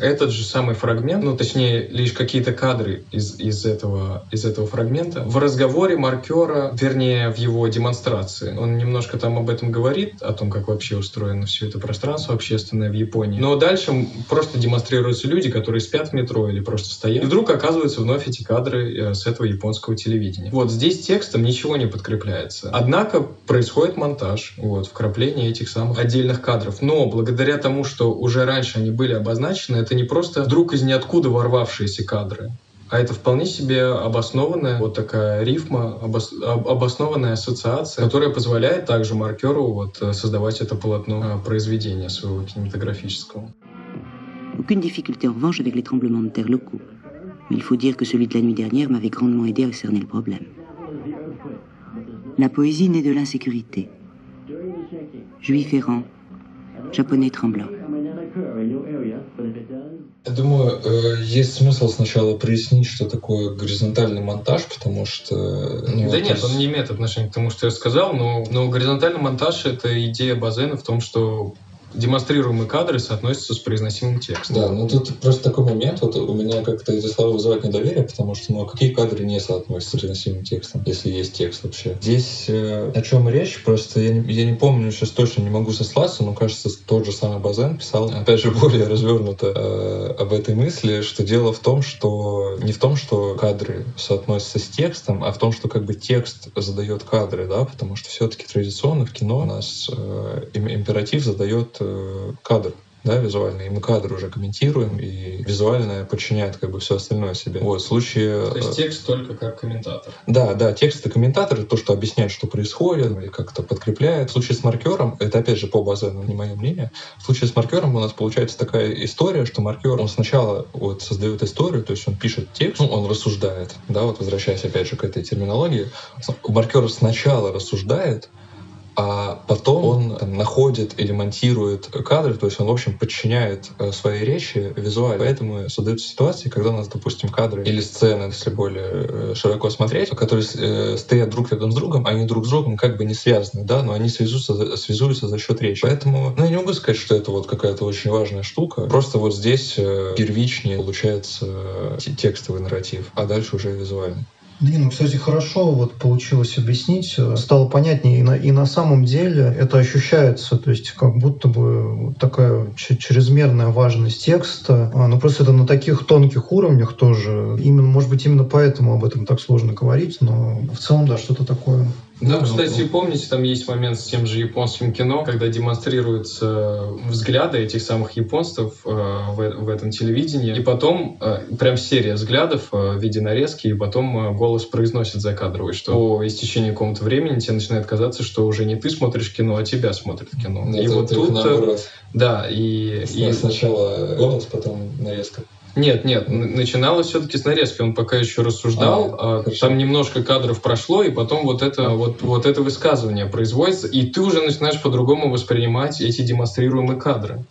S2: этот же самый фрагмент, ну точнее лишь какие-то кадры из, из, этого, из этого фрагмента, в разговоре маркера, вернее в его демонстрации. Он немножко там об этом говорит, о том, как вообще устроено все это пространство общественное в Японии. Но дальше просто демонстрируются люди, которые спят в метро или просто стоят. И вдруг оказываются вновь эти кадры э, с этого японского телевидения. Вот здесь текстом ничего не подкрепляется. Однако происходит монтаж, вот, вкрапление этих самых отдельных кадров. Но благодаря тому, что уже раньше они были обозначены, это не просто вдруг из ниоткуда ворвавшиеся кадры, а это вполне себе обоснованная вот такая рифма, обос, обоснованная ассоциация, которая позволяет также маркеру вот э, создавать это полотно э, произведения своего кинематографического.
S1: Aucune difficulté en revanche avec les tremblements de terre locaux. Mais il faut dire que celui de la nuit dernière m'avait grandement aidé à cerner le problème. La poésie naît de l'insécurité. Juif errant, japonais tremblant.
S4: Я думаю, э, есть смысл сначала прояснить, что такое горизонтальный монтаж, потому что...
S2: Ну, да нет, он не имеет отношения к тому, что я сказал, но, но горизонтальный монтаж — это идея Базена в том, что демонстрируемые кадры соотносятся с произносимым текстом.
S4: Да, ну тут просто такой момент, вот у меня как-то эти слова вызывают недоверие, потому что, ну, а какие кадры не соотносятся с произносимым текстом, если есть текст вообще? Здесь э, о чем речь, просто я не, я не помню, сейчас точно не могу сослаться, но, кажется, тот же самый Базен писал, опять же, *laughs* более развернуто э, об этой мысли, что дело в том, что не в том, что кадры соотносятся с текстом, а в том, что как бы текст задает кадры, да, потому что все-таки традиционно в кино у нас э, императив задает кадр да, визуальный, и мы кадр уже комментируем, и визуальное подчиняет как бы все остальное себе. Вот, в случае...
S2: То есть текст только как комментатор.
S4: Да, да, текст и комментатор, то, что объясняет, что происходит, и как-то подкрепляет. В случае с маркером, это опять же по базену, не мое мнение, в случае с маркером у нас получается такая история, что маркер, он сначала вот создает историю, то есть он пишет текст, ну, он рассуждает, да, вот возвращаясь опять же к этой терминологии, маркер сначала рассуждает, а потом он там, находит или монтирует кадры, то есть он, в общем, подчиняет э, своей речи визуально. Поэтому создаются ситуации, когда у нас, допустим, кадры или сцены, если более э, широко смотреть, которые э, стоят друг рядом с другом, они друг с другом как бы не связаны, да, но они связуются, связуются за счет речи. Поэтому, ну, я не могу сказать, что это вот какая-то очень важная штука. Просто вот здесь первичнее получается текстовый нарратив, а дальше уже визуальный.
S3: Да ну, кстати, хорошо вот получилось объяснить. Стало понятнее, и на, и на самом деле это ощущается, то есть как будто бы такая чрезмерная важность текста. А, ну, просто это на таких тонких уровнях тоже. Именно, может быть, именно поэтому об этом так сложно говорить, но в целом, да, что-то такое
S2: ну, кстати, помните, там есть момент с тем же японским кино, когда демонстрируются взгляды этих самых японцев э, в, в этом телевидении, и потом э, прям серия взглядов э, в виде нарезки, и потом э, голос произносит закадровый, что по истечении какого-то времени тебе начинает казаться, что уже не ты смотришь кино, а тебя смотрит кино.
S4: Да, и вот тут... Наоборот.
S2: Да, и,
S4: и... Сначала голос, потом нарезка.
S2: Нет, нет, начиналось все-таки с нарезки. Он пока еще рассуждал, а, а там немножко кадров прошло, и потом вот это, вот, вот это высказывание производится, и ты уже начинаешь по-другому воспринимать эти демонстрируемые кадры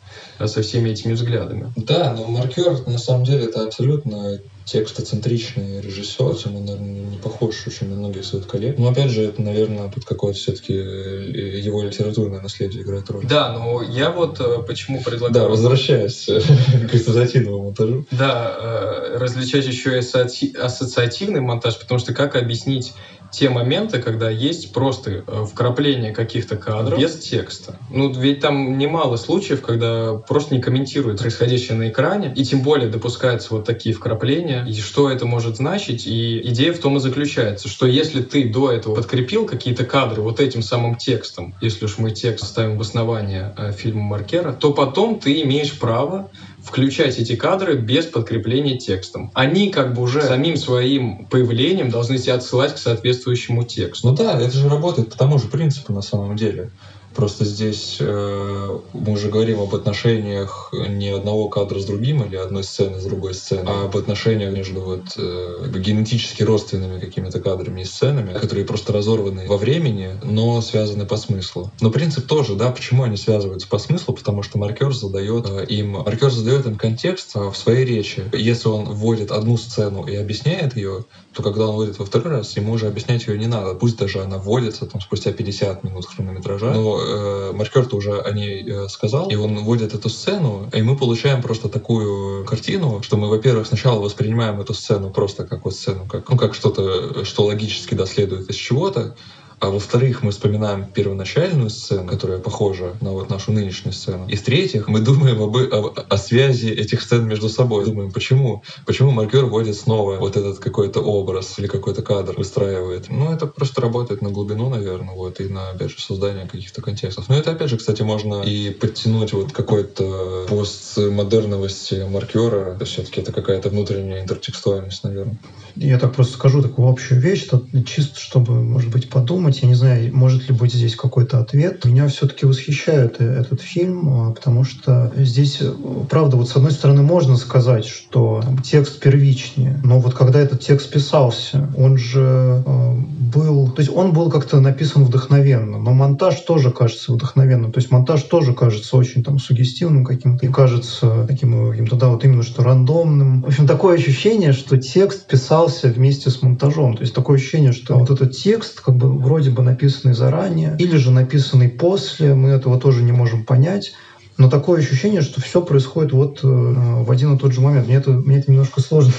S2: со всеми этими взглядами.
S4: Да, но маркер на самом деле это абсолютно текстоцентричный режиссер, чем он, наверное, не похож очень на многих своих коллег. Но опять же, это, наверное, тут какое-то все-таки э, его литературное наследие играет роль.
S2: Да, но я вот э, почему предлагаю...
S4: Да, возвращаясь *laughs* к ассоциативному монтажу.
S2: Да, э, различать еще и ассоциативный монтаж, потому что как объяснить те моменты, когда есть просто э, вкрапление каких-то кадров без текста. Ну, ведь там немало случаев, когда просто не комментируют происходящее на экране, и тем более допускаются вот такие вкрапления, и что это может значить. И идея в том и заключается, что если ты до этого подкрепил какие-то кадры вот этим самым текстом, если уж мы текст ставим в основание э, фильма Маркера, то потом ты имеешь право включать эти кадры без подкрепления текстом. Они как бы уже самим своим появлением должны себя отсылать к соответствующему тексту.
S4: Ну да, это же работает по тому же принципу на самом деле. Просто здесь э, мы уже говорим об отношениях не одного кадра с другим или одной сцены с другой сценой, а об отношениях между вот э, генетически родственными какими-то кадрами и сценами, которые просто разорваны во времени, но связаны по смыслу. Но принцип тоже, да, почему они связываются по смыслу? Потому что маркер задает э, им, маркер задает им контекст э, в своей речи. Если он вводит одну сцену и объясняет ее, то когда он вводит во второй раз, ему уже объяснять ее не надо. Пусть даже она вводится там спустя 50 минут хронометража, но э, маркер-то уже о ней э, сказал, и он вводит эту сцену, и мы получаем просто такую картину, что мы, во-первых, сначала воспринимаем эту сцену просто как вот сцену, как, ну, как что-то, что логически доследует из чего-то, а во-вторых, мы вспоминаем первоначальную сцену, которая похожа на вот нашу нынешнюю сцену. И в-третьих, мы думаем об, о, о связи этих сцен между собой. Думаем, почему? Почему маркер вводит снова вот этот какой-то образ или какой-то кадр выстраивает? Ну, это просто работает на глубину, наверное, вот, и на, опять же, создание каких-то контекстов. Но это, опять же, кстати, можно и подтянуть вот какой-то постмодерновости маркера. Все-таки это какая-то внутренняя интертекстуальность, наверное.
S3: Я так просто скажу такую общую вещь, что, чисто чтобы, может быть, подумать. Я не знаю, может ли быть здесь какой-то ответ. Меня все-таки восхищает э, этот фильм, а, потому что здесь, э, правда, вот с одной стороны можно сказать, что текст первичнее, но вот когда этот текст писался, он же э, был... То есть он был как-то написан вдохновенно, но монтаж тоже кажется вдохновенным. То есть монтаж тоже кажется очень там сугестивным каким-то и кажется таким каким-то, да, вот именно что рандомным. В общем, такое ощущение, что текст писал писался вместе с монтажом. То есть такое ощущение, что вот этот текст как бы вроде бы написанный заранее или же написанный после, мы этого тоже не можем понять. Но такое ощущение, что все происходит вот э, в один и тот же момент. Мне это, мне это немножко сложно,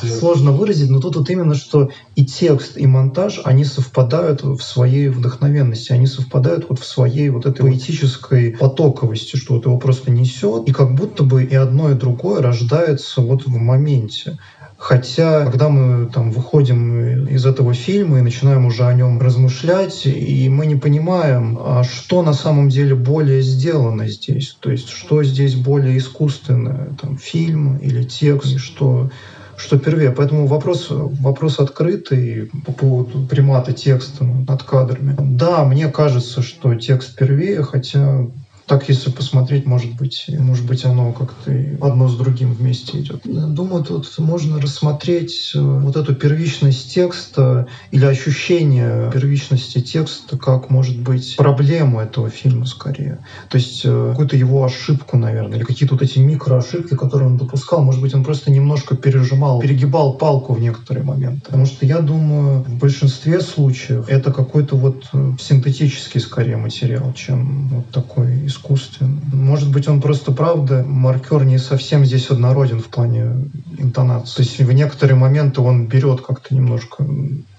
S3: сложно выразить, но тут вот именно, что и текст, и монтаж, они совпадают в своей вдохновенности, они совпадают вот в своей вот этой поэтической потоковости, что вот его просто несет, и как будто бы и одно, и другое рождается вот в моменте. Хотя, когда мы там выходим из этого фильма и начинаем уже о нем размышлять, и мы не понимаем, а что на самом деле более сделано здесь, то есть что здесь более искусственное, там, фильм или текст, что что первее. Поэтому вопрос, вопрос открытый по поводу примата текста над кадрами. Да, мне кажется, что текст первее, хотя так, если посмотреть, может быть, может быть, оно как-то одно с другим вместе идет. Думаю, тут можно рассмотреть э, вот эту первичность текста или ощущение первичности текста как, может быть, проблему этого фильма скорее. То есть э, какую-то его ошибку, наверное, или какие-то вот эти микроошибки, которые он допускал. Может быть, он просто немножко пережимал, перегибал палку в некоторые моменты. Потому что я думаю, в большинстве случаев это какой-то вот э, синтетический скорее материал, чем вот такой искусственный искусствен. Может быть, он просто, правда, маркер не совсем здесь однороден в плане интонации. То есть в некоторые моменты он берет как-то немножко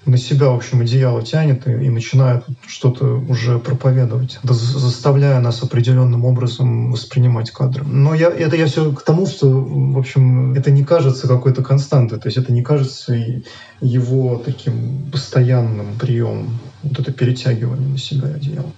S3: на себя, в общем, одеяло тянет и, и начинает что-то уже проповедовать, заставляя нас определенным образом воспринимать кадры. Но я, это я все к тому, что, в общем, это не кажется какой-то константой, то есть это не кажется его таким постоянным приемом, вот это перетягивание на себя одеяла.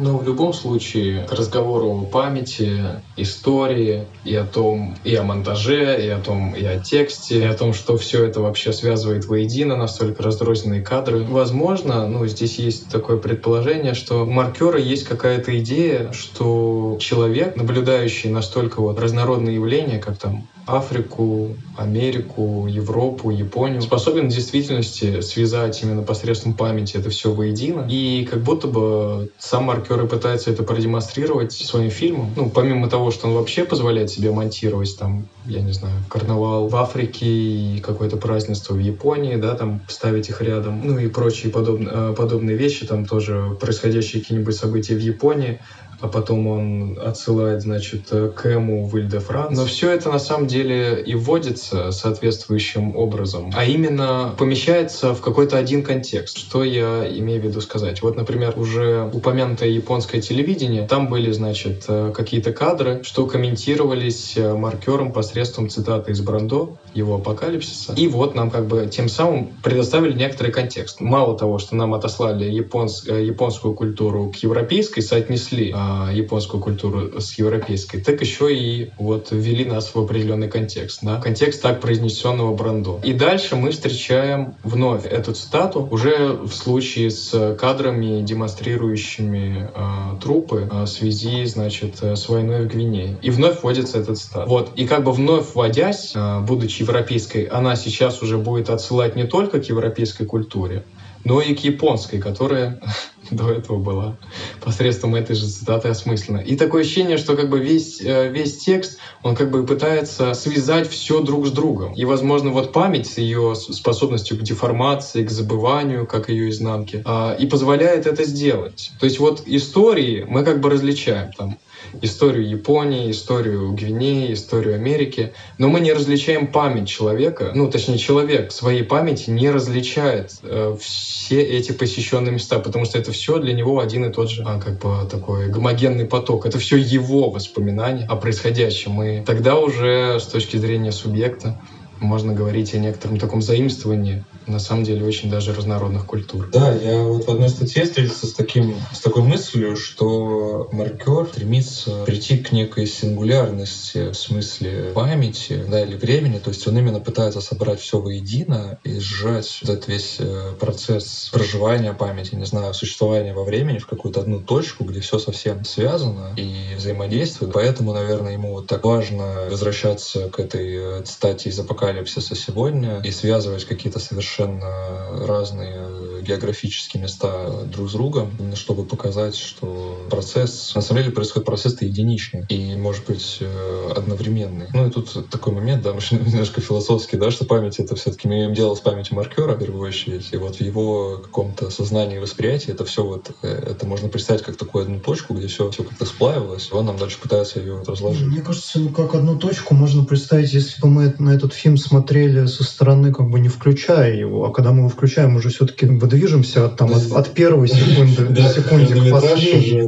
S2: Но в любом случае к разговору о памяти, истории и о том, и о монтаже, и о том, и о тексте, и о том, что все это вообще связывает воедино, настолько разрозненные кадры. Возможно, ну, здесь есть такое предположение, что у маркера есть какая-то идея, что человек, наблюдающий настолько вот разнородные явления, как там Африку, Америку, Европу, Японию, способен в действительности связать именно посредством памяти это все воедино. И как будто бы сам маркер и пытается это продемонстрировать своим фильмом. Ну, помимо того, что он вообще позволяет себе монтировать там, я не знаю, карнавал в Африке и какое-то празднество в Японии, да, там ставить их рядом, ну и прочие подобные, э, подобные вещи, там тоже происходящие какие-нибудь события в Японии, а потом он отсылает, значит, к Эму в Иль-де-Франс. Но все это на самом деле и вводится соответствующим образом, а именно помещается в какой-то один контекст. Что я имею в виду сказать? Вот, например, уже упомянутое японское телевидение, там были, значит, какие-то кадры, что комментировались маркером посредством цитаты из Брандо, его апокалипсиса. И вот нам как бы тем самым предоставили некоторый контекст. Мало того, что нам отослали японс, японскую культуру к европейской, соотнесли а, японскую культуру с европейской, так еще и вот ввели нас в определенный контекст, да, контекст так произнесенного Брандо. И дальше мы встречаем вновь эту цитату уже в случае с кадрами, демонстрирующими э, трупы э, в связи, значит, с войной в Гвинее. И вновь вводится этот цитат. Вот. И как бы вновь вводясь, э, будучи европейской, она сейчас уже будет отсылать не только к европейской культуре, но и к японской, которая *laughs* до этого была посредством этой же цитаты осмысленно. И такое ощущение, что как бы весь, э, весь текст, он как бы пытается связать все друг с другом. И, возможно, вот память с ее способностью к деформации, к забыванию, как ее изнанки, а, и позволяет это сделать. То есть вот истории мы как бы различаем там историю Японии, историю Гвинеи, историю Америки, но мы не различаем память человека, ну, точнее, человек своей памяти не различает э, все эти посещенные места, потому что это все для него один и тот же, а, как бы такой гомогенный поток. Это все его воспоминания о происходящем. И тогда уже с точки зрения субъекта можно говорить о некотором таком заимствовании на самом деле очень даже разнородных культур.
S4: Да, я вот в одной статье встретился с, таким, с такой мыслью, что маркер стремится прийти к некой сингулярности в смысле памяти да, или времени, то есть он именно пытается собрать все воедино и сжать этот весь э, процесс проживания памяти, не знаю, существования во времени в какую-то одну точку, где все совсем связано и взаимодействует. Поэтому, наверное, ему вот так важно возвращаться к этой цитате из апокалипсиса сегодня и связывать какие-то совершенно совершенно разные географические места друг с другом, чтобы показать, что процесс, на самом деле происходит процесс-то единичный и, может быть, э, одновременный. Ну и тут такой момент, да, *laughs* немножко философский, да, что память — это все таки мы имеем дело с памятью маркера, в первую очередь, и вот в его каком-то сознании и восприятии это все вот, э, это можно представить как такую одну точку, где все, все как-то сплавилось, и он нам дальше пытается ее разложить.
S3: Мне кажется, ну, как одну точку можно представить, если бы мы на этот фильм смотрели со стороны, как бы не включая его, а когда мы его включаем, уже все-таки выдвижемся от, там, от, от первой секунды до секунды к последней.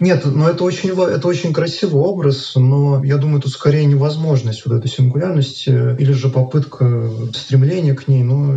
S3: Нет, но это очень, это очень красивый образ, но я думаю, тут скорее невозможность вот этой сингулярности или же попытка стремления к ней, но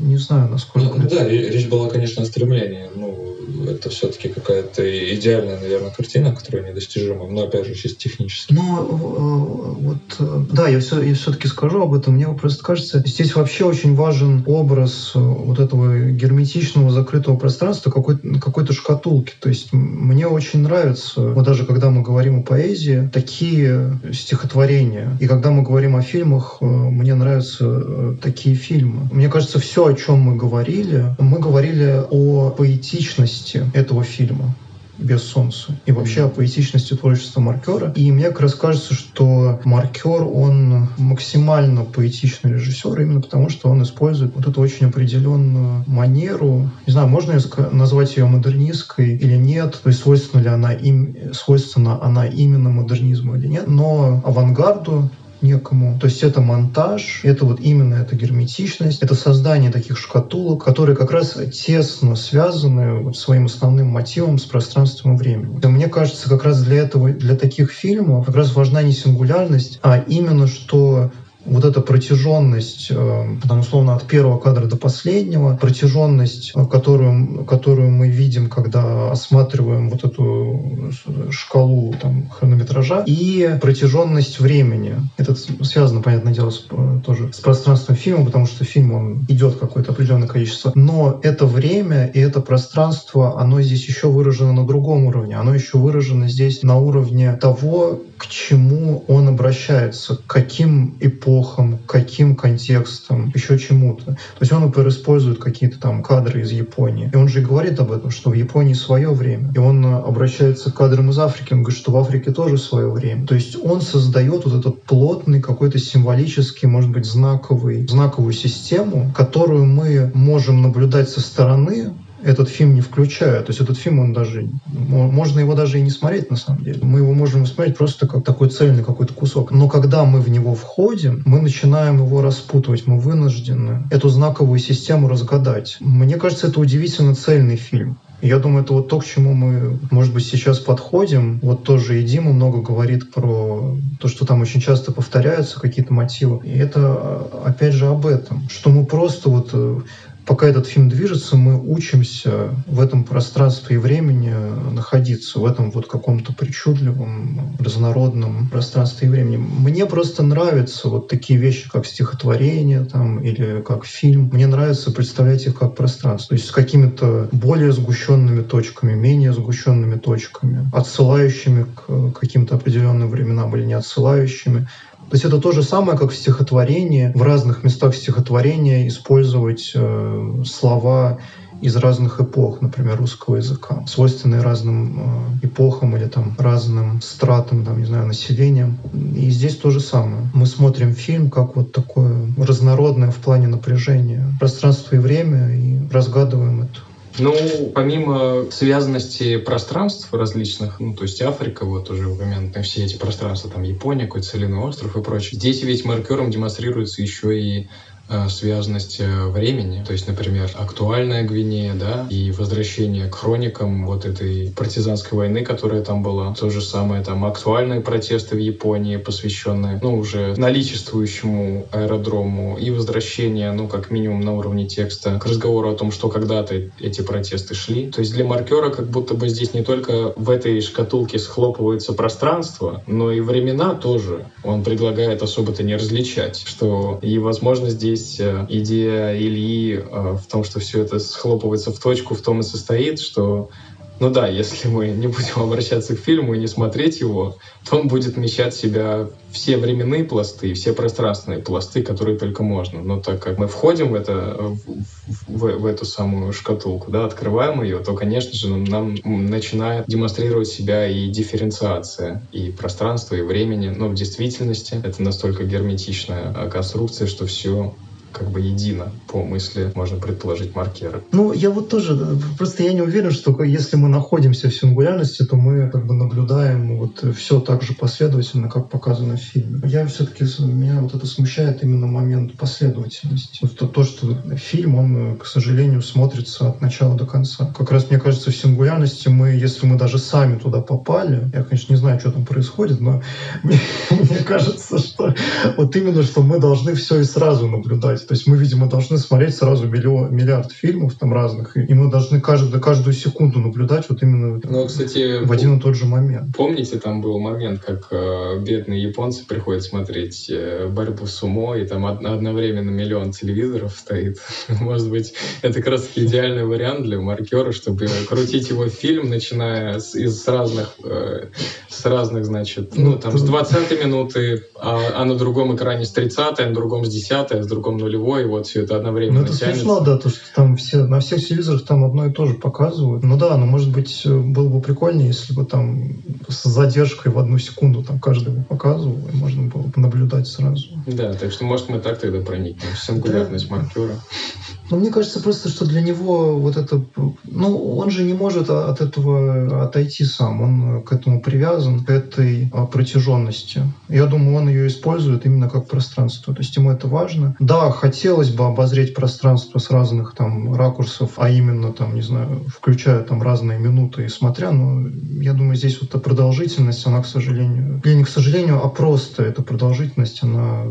S3: не знаю, насколько...
S4: Ну, да, речь была, конечно, о стремлении. Ну, это все-таки какая-то идеальная, наверное, картина, которая недостижима, но опять же чисто технически.
S3: Ну, э, вот, э, да, я, все, я все-таки скажу об этом. Мне просто кажется, здесь вообще очень важен образ э, вот этого герметичного закрытого пространства, какой-то какой шкатулки. То есть мне очень нравится, вот даже когда мы говорим о поэзии, такие стихотворения. И когда мы говорим о фильмах, мне нравятся такие фильмы. Мне кажется, все, о чем мы говорили, мы говорили о поэтичности этого фильма без солнца и вообще о поэтичности творчества маркера. И мне как раз кажется, что маркер, он максимально поэтичный режиссер, именно потому что он использует вот эту очень определенную манеру. Не знаю, можно назвать ее модернистской или нет, то есть свойственна ли она им, свойственна она именно модернизму или нет, но авангарду некому. То есть это монтаж, это вот именно эта герметичность, это создание таких шкатулок, которые как раз тесно связаны вот своим основным мотивом с пространством и временем. И мне кажется, как раз для этого, для таких фильмов как раз важна не сингулярность, а именно что вот эта протяженность, э, там, условно, от первого кадра до последнего, протяженность, э, которую, которую мы видим, когда осматриваем вот эту шкалу там, хронометража, и протяженность времени. Это связано, понятное дело, с, э, тоже с пространством фильма, потому что фильм, он идет какое-то определенное количество. Но это время и это пространство, оно здесь еще выражено на другом уровне. Оно еще выражено здесь на уровне того, к чему он обращается, к каким эпохам, к каким контекстам, еще чему-то. То есть он, например, использует какие-то там кадры из Японии. И он же говорит об этом, что в Японии свое время. И он обращается к кадрам из Африки, он говорит, что в Африке тоже свое время. То есть он создает вот этот плотный какой-то символический, может быть, знаковый, знаковую систему, которую мы можем наблюдать со стороны, этот фильм не включая. То есть этот фильм, он даже, можно его даже и не смотреть на самом деле. Мы его можем смотреть просто как такой цельный какой-то кусок. Но когда мы в него входим, мы начинаем его распутывать, мы вынуждены эту знаковую систему разгадать. Мне кажется, это удивительно цельный фильм. Я думаю, это вот то, к чему мы, может быть, сейчас подходим. Вот тоже и Дима много говорит про то, что там очень часто повторяются какие-то мотивы. И это, опять же, об этом. Что мы просто вот э, пока этот фильм движется, мы учимся в этом пространстве и времени находиться, в этом вот каком-то причудливом, разнородном пространстве и времени. Мне просто нравятся вот такие вещи, как стихотворение там, или как фильм. Мне нравится представлять их как пространство, то есть с какими-то более сгущенными точками, менее сгущенными точками, отсылающими к каким-то определенным временам или не отсылающими. То есть это то же самое, как в стихотворении, в разных местах стихотворения использовать э, слова из разных эпох, например, русского языка, свойственные разным э, эпохам или там разным стратам, там, не знаю, населением. И здесь то же самое. Мы смотрим фильм как вот такое разнородное в плане напряжения пространство и время и разгадываем это.
S2: Ну, помимо связанности пространств различных, ну, то есть Африка, вот уже упомянутые все эти пространства, там Япония, какой-то Целиный остров и прочее, здесь ведь маркером демонстрируется еще и связанность э, времени. То есть, например, актуальная Гвинея, да, и возвращение к хроникам вот этой партизанской войны, которая там была. То же самое там актуальные протесты в Японии, посвященные, ну, уже наличествующему аэродрому и возвращение, ну, как минимум на уровне текста, к разговору о том, что когда-то эти протесты шли. То есть для маркера как будто бы здесь не только в этой шкатулке схлопывается пространство, но и времена тоже. Он предлагает особо-то не различать, что и, возможно, здесь есть э, идея Ильи э, в том, что все это схлопывается в точку, в том и состоит, что ну да, если мы не будем *laughs* обращаться к фильму и не смотреть его, то он будет вмещать в себя все временные пласты, все пространственные пласты, которые только можно. Но так как мы входим в, это, в, в, в эту самую шкатулку, да, открываем ее, то, конечно же, нам, начинает демонстрировать себя и дифференциация и пространства, и времени. Но в действительности это настолько герметичная конструкция, что все как бы едино по мысли, можно предположить, маркеры.
S3: Ну, я вот тоже, просто я не уверен, что если мы находимся в сингулярности, то мы как бы наблюдаем вот все так же последовательно, как показано в фильме. Я все-таки, меня вот это смущает именно момент последовательности. То, то, что фильм, он, к сожалению, смотрится от начала до конца. Как раз, мне кажется, в сингулярности мы, если мы даже сами туда попали, я, конечно, не знаю, что там происходит, но *laughs* мне, кажется, что вот именно, что мы должны все и сразу наблюдать. То есть мы, видимо, должны смотреть сразу миллион, миллиард фильмов там разных, и мы должны каждую, каждую секунду наблюдать вот именно
S2: ну, кстати,
S3: в один и тот же момент.
S2: Помните, там был момент, как э, бедные японцы приходят смотреть э, борьбу с умо, и там од- одновременно миллион телевизоров стоит. *laughs* Может быть, это как раз идеальный вариант для маркера, чтобы крутить его фильм, начиная с, из разных, э, с разных, значит, ну, там, с 20 минуты, а, а на другом экране с 30 а на другом с 10 а с другом 0 нулевой, вот все это одновременно
S3: Ну, это
S2: тянется.
S3: смешно, да, то, что там все, на всех телевизорах там одно и то же показывают. Ну да, но может быть было бы прикольнее, если бы там с задержкой в одну секунду там каждый бы показывал, и можно было бы наблюдать сразу.
S2: Да, так что может мы так тогда проникнем сингулярность да. маркера.
S3: Ну, мне кажется просто, что для него вот это... Ну, он же не может от этого отойти сам. Он к этому привязан, к этой а, протяженности. Я думаю, он ее использует именно как пространство. То есть ему это важно. Да, хотелось бы обозреть пространство с разных там ракурсов, а именно там, не знаю, включая там разные минуты и смотря, но я думаю, здесь вот эта продолжительность, она, к сожалению, или не к сожалению, а просто эта продолжительность, она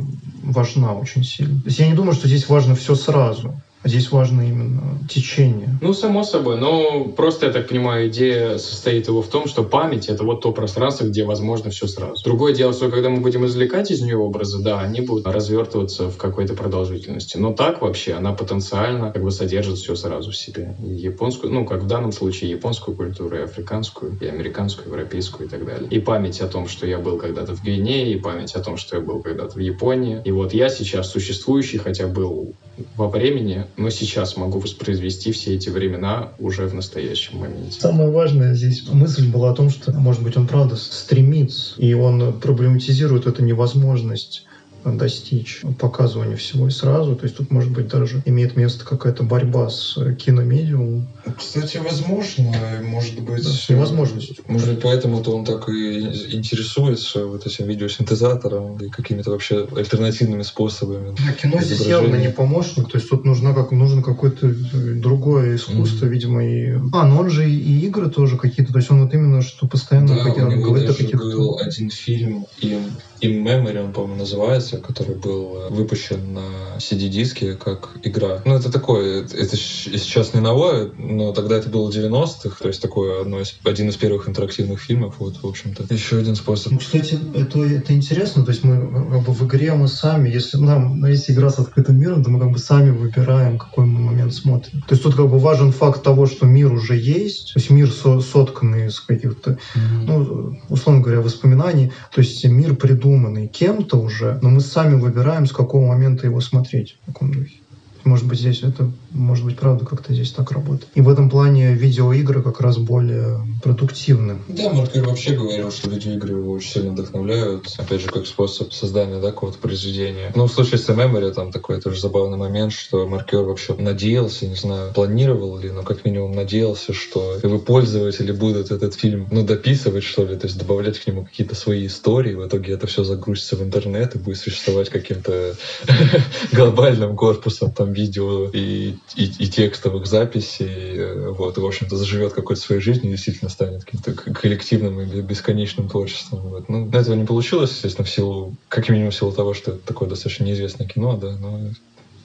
S3: важна очень сильно. То есть я не думаю, что здесь важно все сразу. Здесь важно именно течение.
S2: Ну, само собой. Но просто, я так понимаю, идея состоит его в том, что память — это вот то пространство, где возможно все сразу. Другое дело, что когда мы будем извлекать из нее образы, да, они будут развертываться в какой-то продолжительности. Но так вообще она потенциально как бы содержит все сразу в себе. И японскую, ну, как в данном случае, японскую культуру, и африканскую, и американскую, европейскую и так далее. И память о том, что я был когда-то в Гвинее, и память о том, что я был когда-то в Японии. И вот я сейчас существующий, хотя был во времени, но сейчас могу воспроизвести все эти времена уже в настоящем моменте.
S3: Самое важное здесь мысль была о том, что, может быть, он правда стремится, и он проблематизирует эту невозможность достичь показывания всего и сразу. То есть тут, может быть, даже имеет место какая-то борьба с киномедиумом.
S4: Кстати, возможно, может быть... Да,
S3: с невозможностью.
S4: Может быть, поэтому-то он так и интересуется вот этим видеосинтезатором и какими-то вообще альтернативными способами.
S3: А кино здесь явно не помощник, то есть тут нужно, как, нужно какое-то другое искусство, mm-hmm. видимо, и... А, но он же и игры тоже какие-то, то есть он вот именно, что постоянно
S4: да, какие-то, говорит о каких-то... был один фильм, и In Memory он, по-моему, называется, который был э, выпущен на CD-диске как игра. Ну, это такое, это сейчас не новое, но тогда это было 90-х, то есть такое одно из, один из первых интерактивных фильмов, вот, в общем-то, еще один способ.
S3: Ну, кстати, это, это интересно, то есть мы как бы в игре мы сами, если нам есть игра с открытым миром, то мы как бы сами выбираем, какой мы момент смотрим. То есть тут как бы важен факт того, что мир уже есть, то есть мир со сотканный из каких-то, mm-hmm. ну, условно говоря, воспоминаний, то есть мир придуман придуманный кем-то уже, но мы сами выбираем, с какого момента его смотреть, в каком духе. Может быть, здесь это, может быть, правда, как-то здесь так работает. И в этом плане видеоигры как раз более продуктивны.
S4: Да, Маркер вообще говорил, что видеоигры его очень сильно вдохновляют. Опять же, как способ создания да, какого-то произведения. Ну, в случае с Memory там такой тоже забавный момент, что Маркер вообще надеялся, не знаю, планировал ли, но как минимум надеялся, что его пользователи будут этот фильм, ну, дописывать, что ли, то есть добавлять к нему какие-то свои истории. В итоге это все загрузится в интернет и будет существовать каким-то *laughs* глобальным корпусом там видео и, и, и текстовых записей, э, вот, и, в общем-то, заживет какой-то своей жизнью и действительно станет каким-то коллективным или бесконечным творчеством. Вот. Ну, этого не получилось, естественно, в силу, как минимум в силу того, что это такое достаточно неизвестное кино, да, но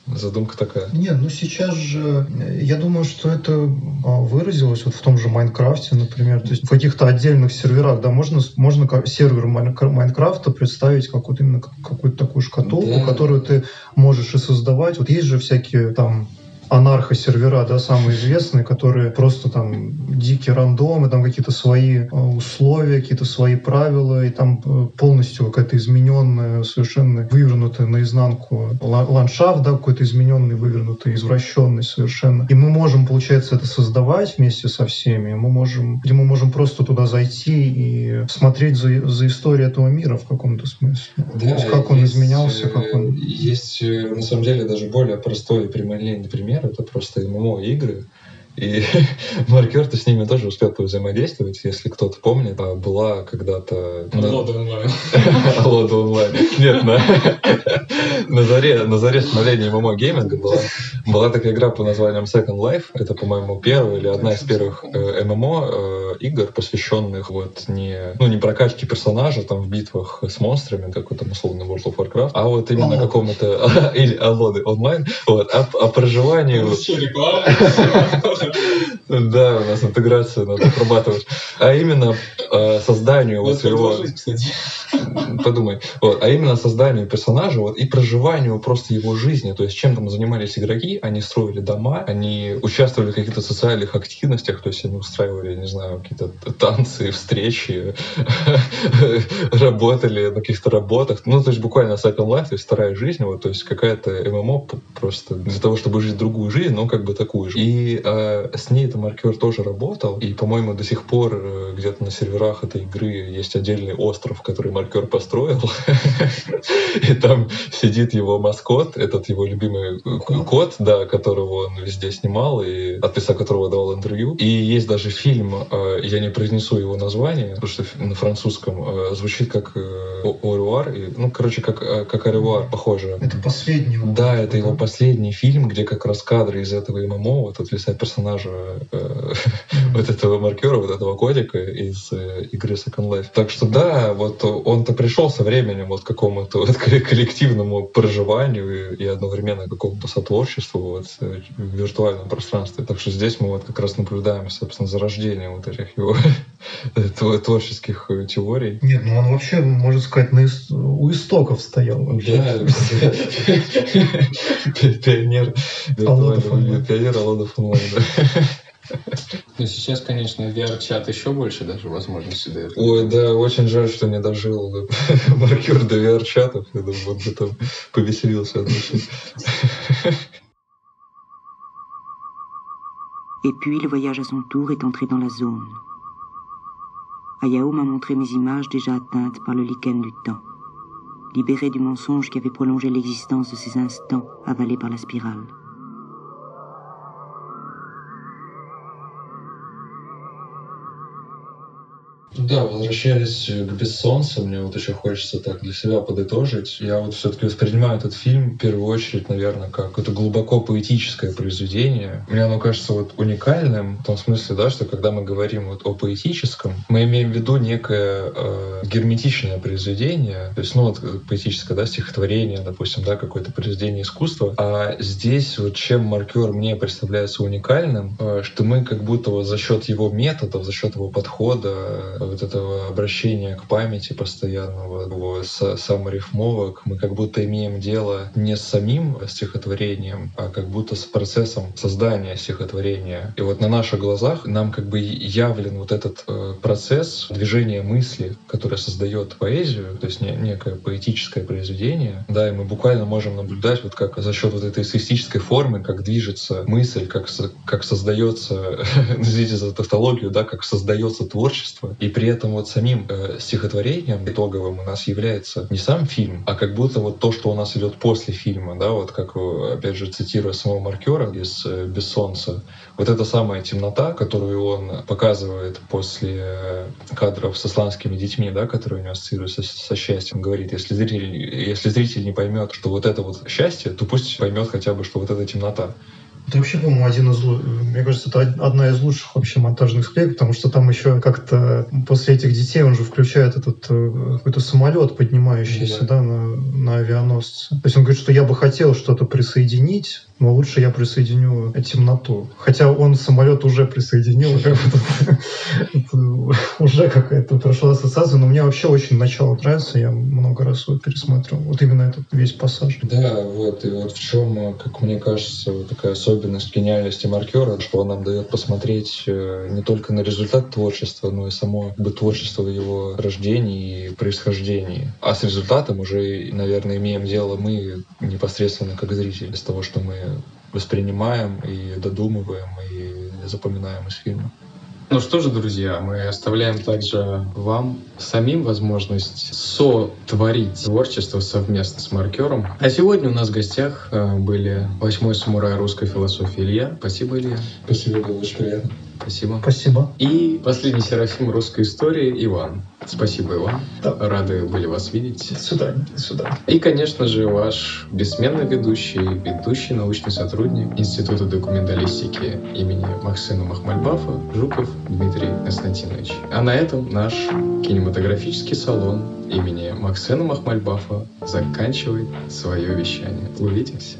S4: Задумка такая.
S3: Нет, ну сейчас же, я думаю, что это а, выразилось вот в том же Майнкрафте, например. То есть в каких-то отдельных серверах, да, можно, можно сервер Майнкрафта представить как вот именно какую-то такую шкатулку, да. которую ты можешь и создавать. Вот есть же всякие там анархосервера, да, самые известные, которые просто там дикие рандомы, там какие-то свои э, условия, какие-то свои правила, и там э, полностью какая-то измененная, совершенно вывернутая наизнанку ландшафт, да, какой-то измененный, вывернутый, извращенный совершенно. И мы можем, получается, это создавать вместе со всеми. Мы можем, где мы можем просто туда зайти и смотреть за, за историей этого мира в каком-то смысле. Да, есть, как он изменялся, как он...
S4: Есть, э, на самом деле, даже более простой и прямолинейный пример пример, это просто ММО-игры. И *laughs* маркер-то с ними тоже успел повзаимодействовать, если кто-то помнит. А была когда-то...
S2: Лода онлайн. *laughs*
S4: Лода онлайн. Нет, на, *laughs* на заре, на заре становления ММО гейминга была, была такая игра по названием Second Life. Это, по-моему, первая или одна из первых э, ММО э, игр, посвященных вот не, ну, не прокачке персонажа там в битвах с монстрами, как вот там условно World of Warcraft, а вот именно какому-то... Или Алоды онлайн. Вот, а, а проживанию... Да, у нас интеграцию надо отрабатывать. А именно э, созданию вот своего... Подумай. Вот, а именно созданию персонажа вот, и проживанию просто его жизни. То есть чем там занимались игроки? Они строили дома, они участвовали в каких-то социальных активностях, то есть они устраивали, не знаю, какие-то танцы, встречи, *laughs* работали на каких-то работах. Ну, то есть буквально Second Life, то есть вторая жизнь, вот, то есть какая-то ММО просто для того, чтобы жить другую жизнь, но как бы такую же. И э, с ней это маркер тоже работал, и, по-моему, до сих пор э, где-то на серверах этой игры есть отдельный остров, который маркер построил, *laughs* и там сидит его маскот, этот его любимый кот, да, которого он везде снимал, и от лица которого давал интервью. И есть даже фильм, э, я не произнесу его название, потому что на французском э, звучит как э, Оруар, ну, короче, как, как Оревуар, похоже.
S3: Это последний.
S4: Да, это его последний фильм, где как раз кадры из этого ММО, вот от лица персонажа *laughs* вот этого маркера, вот этого котика из игры Second Life. Так что да, вот он-то пришел со временем вот к какому-то вот коллективному проживанию и, и одновременно какому-то сотворчеству вот в виртуальном пространстве. Так что здесь мы вот как раз наблюдаем, собственно, зарождение вот этих его *laughs* творческих э, теорий.
S3: Нет, ну он вообще, можно сказать, на ис... у истоков стоял. Да,
S4: пионер, пионер Алонов онлайн,
S2: ну, сейчас, конечно, VR-чат еще больше даже возможностей дает.
S4: Ой, да, очень жаль, что не дожил маркер до VR-чатов. Я думаю, вот бы там повеселился от души. *laughs*
S1: Et puis le voyage à son tour est entré dans la zone. Ayao m'a montré mes images déjà atteintes par le lichen du temps, libérées du mensonge qui avait prolongé l'existence de ces instants avalés par la spirale.
S4: Да, возвращаясь к «Бессонцу», мне вот еще хочется так для себя подытожить. Я вот все-таки воспринимаю этот фильм в первую очередь, наверное, как это глубоко поэтическое произведение. Мне оно кажется вот уникальным в том смысле, да, что когда мы говорим вот о поэтическом, мы имеем в виду некое э, герметичное произведение, то есть, ну, вот поэтическое, да, стихотворение, допустим, да, какое-то произведение искусства. А здесь вот чем маркер мне представляется уникальным, э, что мы как будто вот за счет его методов, за счет его подхода, вот этого обращения к памяти постоянного, его саморифмовок, мы как будто имеем дело не с самим стихотворением, а как будто с процессом создания стихотворения. И вот на наших глазах нам как бы явлен вот этот э, процесс движения мысли, который создает поэзию, то есть не, некое поэтическое произведение. Да, и мы буквально можем наблюдать вот как за счет вот этой эссеистической формы, как движется мысль, как, как создается, *laughs* извините за тавтологию, да, как создается творчество. И при этом вот самим э, стихотворением итоговым у нас является не сам фильм, а как будто вот то, что у нас идет после фильма, да, вот как, опять же, цитируя самого маркера из э, «Бессонца», вот эта самая темнота, которую он показывает после э, кадров с исландскими детьми, да, которые у него ассоциируются со, со счастьем, говорит, если зритель, если зритель не поймет, что вот это вот счастье, то пусть поймет хотя бы, что вот это темнота.
S3: Это вообще, по-моему, один из... Мне кажется, это одна из лучших вообще монтажных склеек, потому что там еще как-то после этих детей он же включает этот э, какой-то самолет, поднимающийся, да, да на, на авианосце. То есть он говорит, что я бы хотел что-то присоединить, но лучше я присоединю темноту. Хотя он самолет уже присоединил, *laughs* уже какая-то прошла ассоциация, но мне вообще очень начало нравится, я много раз его пересматривал. Вот именно этот весь пассаж.
S4: Да, вот, и вот в чем, как мне кажется, такая особенность гениальности маркера, что он нам дает посмотреть э, не только на результат творчества, но и само как бы, творчество его рождения и происхождения. А с результатом уже, наверное, имеем дело мы непосредственно как зрители, из того, что мы воспринимаем и додумываем и запоминаем из фильма.
S2: Ну что же, друзья, мы оставляем также вам самим возможность сотворить творчество совместно с маркером. А сегодня у нас в гостях э, были восьмой самурай русской философии Илья. Спасибо, Илья.
S4: Спасибо, было очень приятно.
S2: Спасибо.
S3: Спасибо.
S2: И последний Серафим русской истории Иван. Спасибо, Иван. Да. Рады были вас видеть.
S3: До свидания. До свидания.
S2: И, конечно же, ваш бессменный ведущий, ведущий научный сотрудник Института документалистики имени Максима Махмальбафа Жуков Дмитрий Константинович. А на этом наш кинематографический салон имени Максена Махмальбафа заканчивает свое вещание. Увидимся.